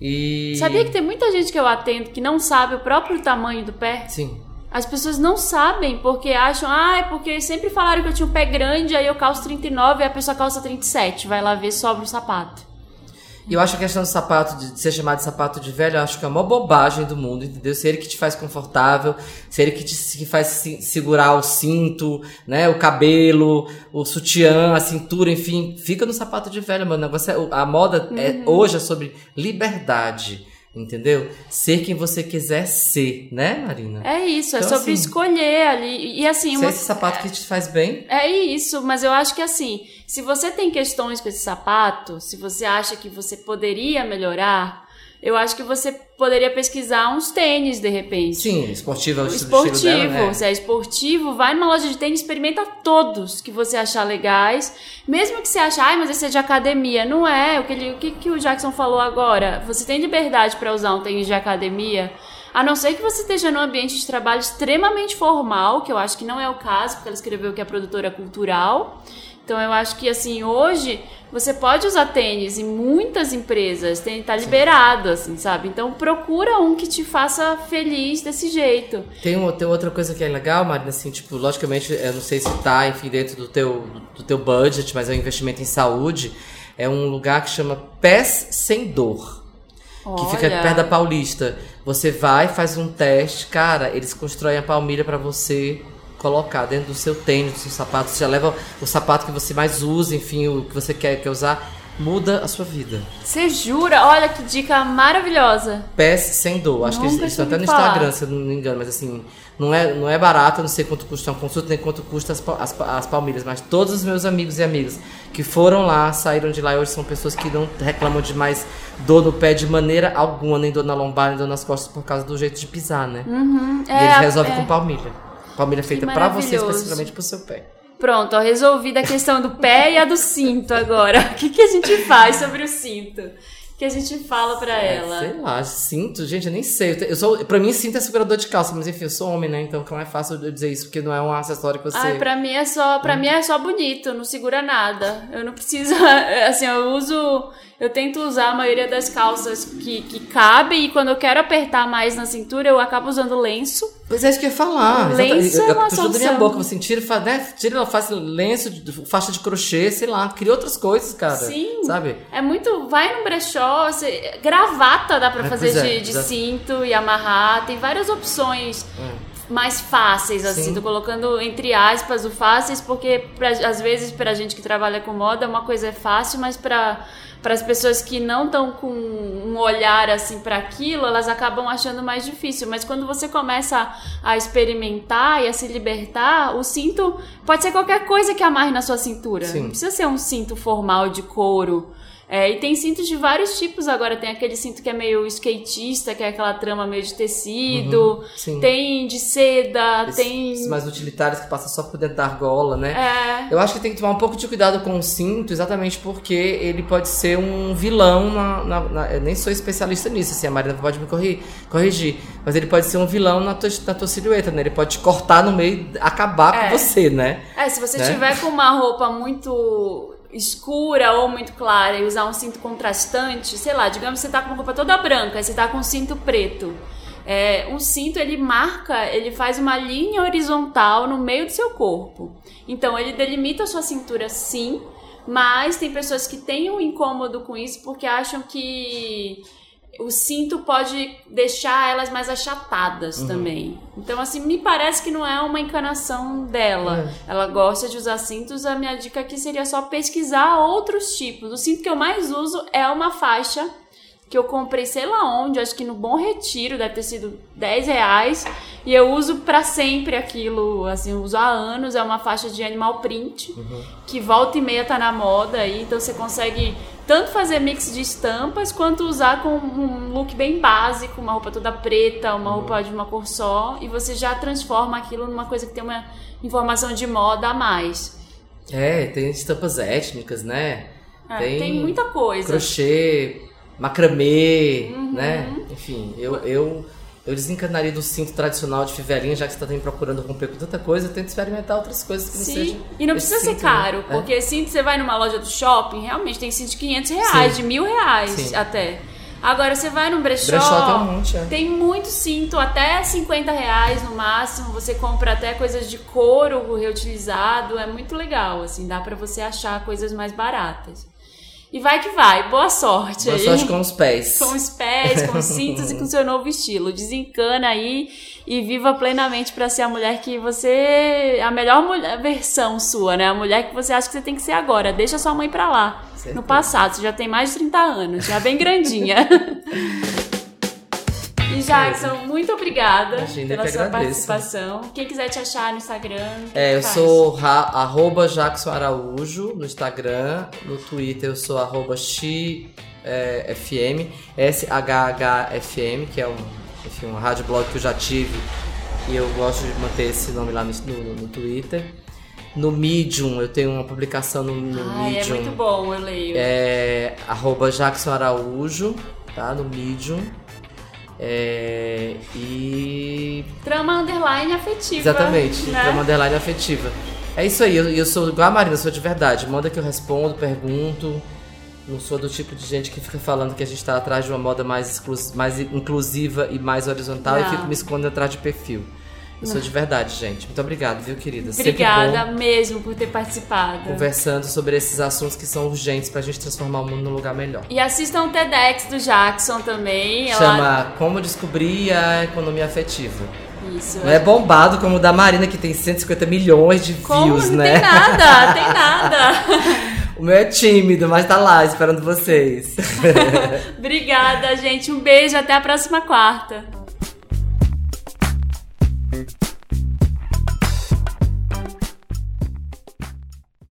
Speaker 2: E.
Speaker 1: Sabia que tem muita gente que eu atendo que não sabe o próprio tamanho do pé?
Speaker 2: Sim.
Speaker 1: As pessoas não sabem porque acham, ah, é porque sempre falaram que eu tinha um pé grande, aí eu calço 39 e a pessoa calça 37. Vai lá ver, sobra o sapato.
Speaker 2: E eu acho que a questão do sapato, de ser chamado de sapato de velho, eu acho que é a maior bobagem do mundo, entendeu? Se ele que te faz confortável, se ele que te que faz se- segurar o cinto, né? O cabelo, o sutiã, a cintura, enfim, fica no sapato de velho, mano. É, a moda é, hoje é sobre liberdade, entendeu? Ser quem você quiser ser, né, Marina?
Speaker 1: É isso, é
Speaker 2: Então,
Speaker 1: sobre
Speaker 2: assim,
Speaker 1: escolher ali. E assim,
Speaker 2: Se
Speaker 1: uma
Speaker 2: é esse sapato que te faz bem,
Speaker 1: É isso, mas eu acho que assim, se você tem questões com esse sapato, se você acha que você poderia melhorar, eu acho que você poderia pesquisar uns tênis de repente.
Speaker 2: sim, esportivo é o
Speaker 1: Esportivo,
Speaker 2: dela, né?
Speaker 1: se é esportivo, vai numa loja de tênis, experimenta todos que você achar legais. Mesmo que você ache, ai, mas esse é de academia. Não é, o que, ele, o que, que o Jackson falou agora. Você tem liberdade para usar um tênis de academia, a não ser que você esteja num ambiente de trabalho extremamente formal, que eu acho que não é o caso, porque ela escreveu que é produtora cultural. Então eu acho que assim, hoje você pode usar tênis em muitas empresas, tem tá liberado assim, sabe? Então procura um que te faça feliz desse jeito.
Speaker 2: Tem, uma, tem outra coisa que é legal, Marina, assim, tipo, logicamente, eu não sei se tá, enfim, dentro do teu, do teu budget, mas é um investimento em saúde. É um lugar que chama Pés Sem Dor. Que fica
Speaker 1: Olha.
Speaker 2: perto da Paulista. Você vai, faz um teste, cara, eles constroem a palmilha pra você colocar dentro do seu tênis, do seu sapato. Você já leva o sapato que você mais usa, enfim, o que você quer, quer usar. Muda a sua vida.
Speaker 1: Você jura? Olha que dica maravilhosa.
Speaker 2: Pés sem dor. Acho que
Speaker 1: Nunca
Speaker 2: eles estão até no
Speaker 1: falar.
Speaker 2: Instagram, se eu não me engano, mas assim, não é, não é barato, eu não sei quanto custa uma consulta, nem quanto custa as, as, as palmilhas, mas todos os meus amigos e amigas que foram lá, saíram de lá e hoje são pessoas que não reclamam de mais dor no pé de maneira alguma, nem dor na lombar, nem dor nas costas por causa do jeito de pisar, né?
Speaker 1: Uhum.
Speaker 2: e
Speaker 1: É,
Speaker 2: eles resolvem
Speaker 1: é.
Speaker 2: com palmilha. Palmilha feita pra você, especificamente pro seu pé.
Speaker 1: Pronto, ó, resolvida a questão do pé e a do cinto agora. O que, que a gente faz sobre o cinto? O que a gente fala pra ela?
Speaker 2: É, Sei lá, cinto, gente, eu nem sei. Eu, sou, pra mim, cinto é segurador de calça, mas enfim, eu sou homem, né? Então não é fácil eu dizer isso, porque não é um acessório que você.
Speaker 1: Ai, pra mim é só, para mim é só bonito, não segura nada. Eu não preciso, assim, eu uso, eu tento usar a maioria das calças que, que cabe e quando eu quero apertar mais na cintura, eu acabo usando lenço.
Speaker 2: Pois é, isso que eu ia falar.
Speaker 1: Lenço é
Speaker 2: Eu- eu
Speaker 1: uma
Speaker 2: puxou da minha
Speaker 1: solução.
Speaker 2: boca, assim, tira, né? tira, faz lenço, de- faixa de crochê, sei lá, cria outras coisas, cara.
Speaker 1: Sim.
Speaker 2: Sabe?
Speaker 1: É muito, vai no brechó, você, gravata dá pra
Speaker 2: É,
Speaker 1: fazer
Speaker 2: pois é,
Speaker 1: de, de cinto e amarrar, tem várias opções. Mais fáceis, assim,
Speaker 2: Sim.
Speaker 1: tô colocando entre aspas o fáceis, porque pra, às vezes pra gente que trabalha com moda, uma coisa é fácil, mas pra para as pessoas que não estão com um olhar assim para aquilo, elas acabam achando mais difícil. Mas quando você começa a experimentar e a se libertar, o cinto pode ser qualquer coisa que amarre na sua cintura.
Speaker 2: Sim.
Speaker 1: Não precisa ser um cinto formal de couro. É, e tem cintos de vários tipos agora. Tem aquele cinto que é meio skatista, que é aquela trama meio de tecido.
Speaker 2: Uhum.
Speaker 1: Tem de seda,
Speaker 2: Esses-
Speaker 1: tem.
Speaker 2: esses mais utilitários que passam só por dentro da argola, né?
Speaker 1: É.
Speaker 2: Eu acho que tem que tomar um pouco de cuidado com o cinto, exatamente porque ele pode ser um vilão na. na- na- eu nem sou especialista nisso, assim, a Marina pode me corri- corrigir. Mas ele pode ser um vilão na tua, na tua silhueta, né? Ele pode te cortar no meio e acabar
Speaker 1: É.
Speaker 2: com você, né?
Speaker 1: É, se você
Speaker 2: Né?
Speaker 1: tiver com uma roupa muito escura ou muito clara e usar um cinto contrastante, sei lá, digamos que você tá com uma roupa toda branca e você tá com um cinto preto. É, um cinto ele marca, ele faz uma linha horizontal no meio do seu corpo. Então ele delimita a sua cintura sim, mas tem pessoas que têm um incômodo com isso porque acham que o cinto pode deixar elas mais achatadas
Speaker 2: Uhum.
Speaker 1: também. Então, assim, me parece que não é uma encanação dela.
Speaker 2: É.
Speaker 1: Ela gosta de usar cintos. A minha dica aqui seria só pesquisar outros tipos. O cinto que eu mais uso é uma faixa que eu comprei sei lá onde, acho que no Bom Retiro, deve ter sido 10 reais. E eu uso para sempre aquilo, assim, uso há anos. É uma faixa de animal print, uhum. que volta e meia tá na moda aí. Então você consegue tanto fazer mix de estampas, quanto usar com um look bem básico, uma roupa toda preta, uma uhum. roupa de uma cor só. E você já transforma aquilo numa coisa que tem uma informação de moda a mais.
Speaker 2: É, tem estampas étnicas, né?
Speaker 1: É, tem, tem muita coisa.
Speaker 2: Crochê, macramê, uhum. né? Enfim, eu, eu, eu desencanaria do cinto tradicional de fivelinha, já que você está procurando romper com tanta coisa, eu tento experimentar outras coisas que
Speaker 1: Sim.
Speaker 2: não sejam.
Speaker 1: E não precisa
Speaker 2: cinto,
Speaker 1: ser caro,
Speaker 2: né?
Speaker 1: porque cinto você vai numa loja do shopping, realmente tem cinto de 500 reais, Sim. de mil reais Sim. até. Agora, você vai num brechó,
Speaker 2: brechó tem, um monte, é.
Speaker 1: tem muito cinto, até 50 reais no máximo. Você compra até coisas de couro reutilizado. É muito legal, assim, dá para você achar coisas mais baratas. E vai que vai. Boa sorte
Speaker 2: Boa
Speaker 1: aí.
Speaker 2: sorte com os pés.
Speaker 1: Com os pés, com os cintos e com o seu novo estilo. Desencana aí e viva plenamente para ser a mulher que você. a melhor mulher, versão sua, né? A mulher que você acha que você tem que ser agora. Deixa sua mãe pra lá. Certo. No passado, você já tem mais de 30 anos, já bem grandinha. Jackson, muito obrigada Imagina pela sua agradeço. participação. Quem quiser te achar no Instagram.
Speaker 2: É, eu faz? sou arroba Jackson Araújo no Instagram. No Twitter eu sou arroba XFM, é, SHHFM, que é um, enfim, um rádio blog que eu já tive. E eu gosto de manter esse nome lá no, no, no Twitter. No Medium, eu tenho uma publicação no, no
Speaker 1: Ai,
Speaker 2: Medium.
Speaker 1: É muito bom, eu leio.
Speaker 2: É arroba Jackson Araújo, tá? No Medium. É, e.
Speaker 1: Trama underline afetiva.
Speaker 2: Exatamente,
Speaker 1: né?
Speaker 2: trama underline afetiva. É isso aí, eu, eu sou igual a Marina, sou de verdade. Manda que eu respondo, pergunto. Não sou do tipo de gente que fica falando que a gente tá atrás de uma moda mais, mais inclusiva e mais horizontal Não. e fico me escondendo atrás de perfil. Eu sou de verdade, gente. Muito obrigado, viu, querida?
Speaker 1: Obrigada mesmo por ter participado.
Speaker 2: Conversando sobre esses assuntos que são urgentes pra gente transformar o mundo num lugar melhor.
Speaker 1: E assistam o TEDx do Jackson também.
Speaker 2: Chama Ela... Como Descobrir a Economia Afetiva.
Speaker 1: Isso.
Speaker 2: Não é bombado como o da Marina, que tem 150 milhões de
Speaker 1: como?
Speaker 2: views,
Speaker 1: não
Speaker 2: né?
Speaker 1: Tem nada, tem nada.
Speaker 2: o meu é tímido, mas tá lá esperando vocês.
Speaker 1: Obrigada, gente. Um beijo, até a próxima quarta.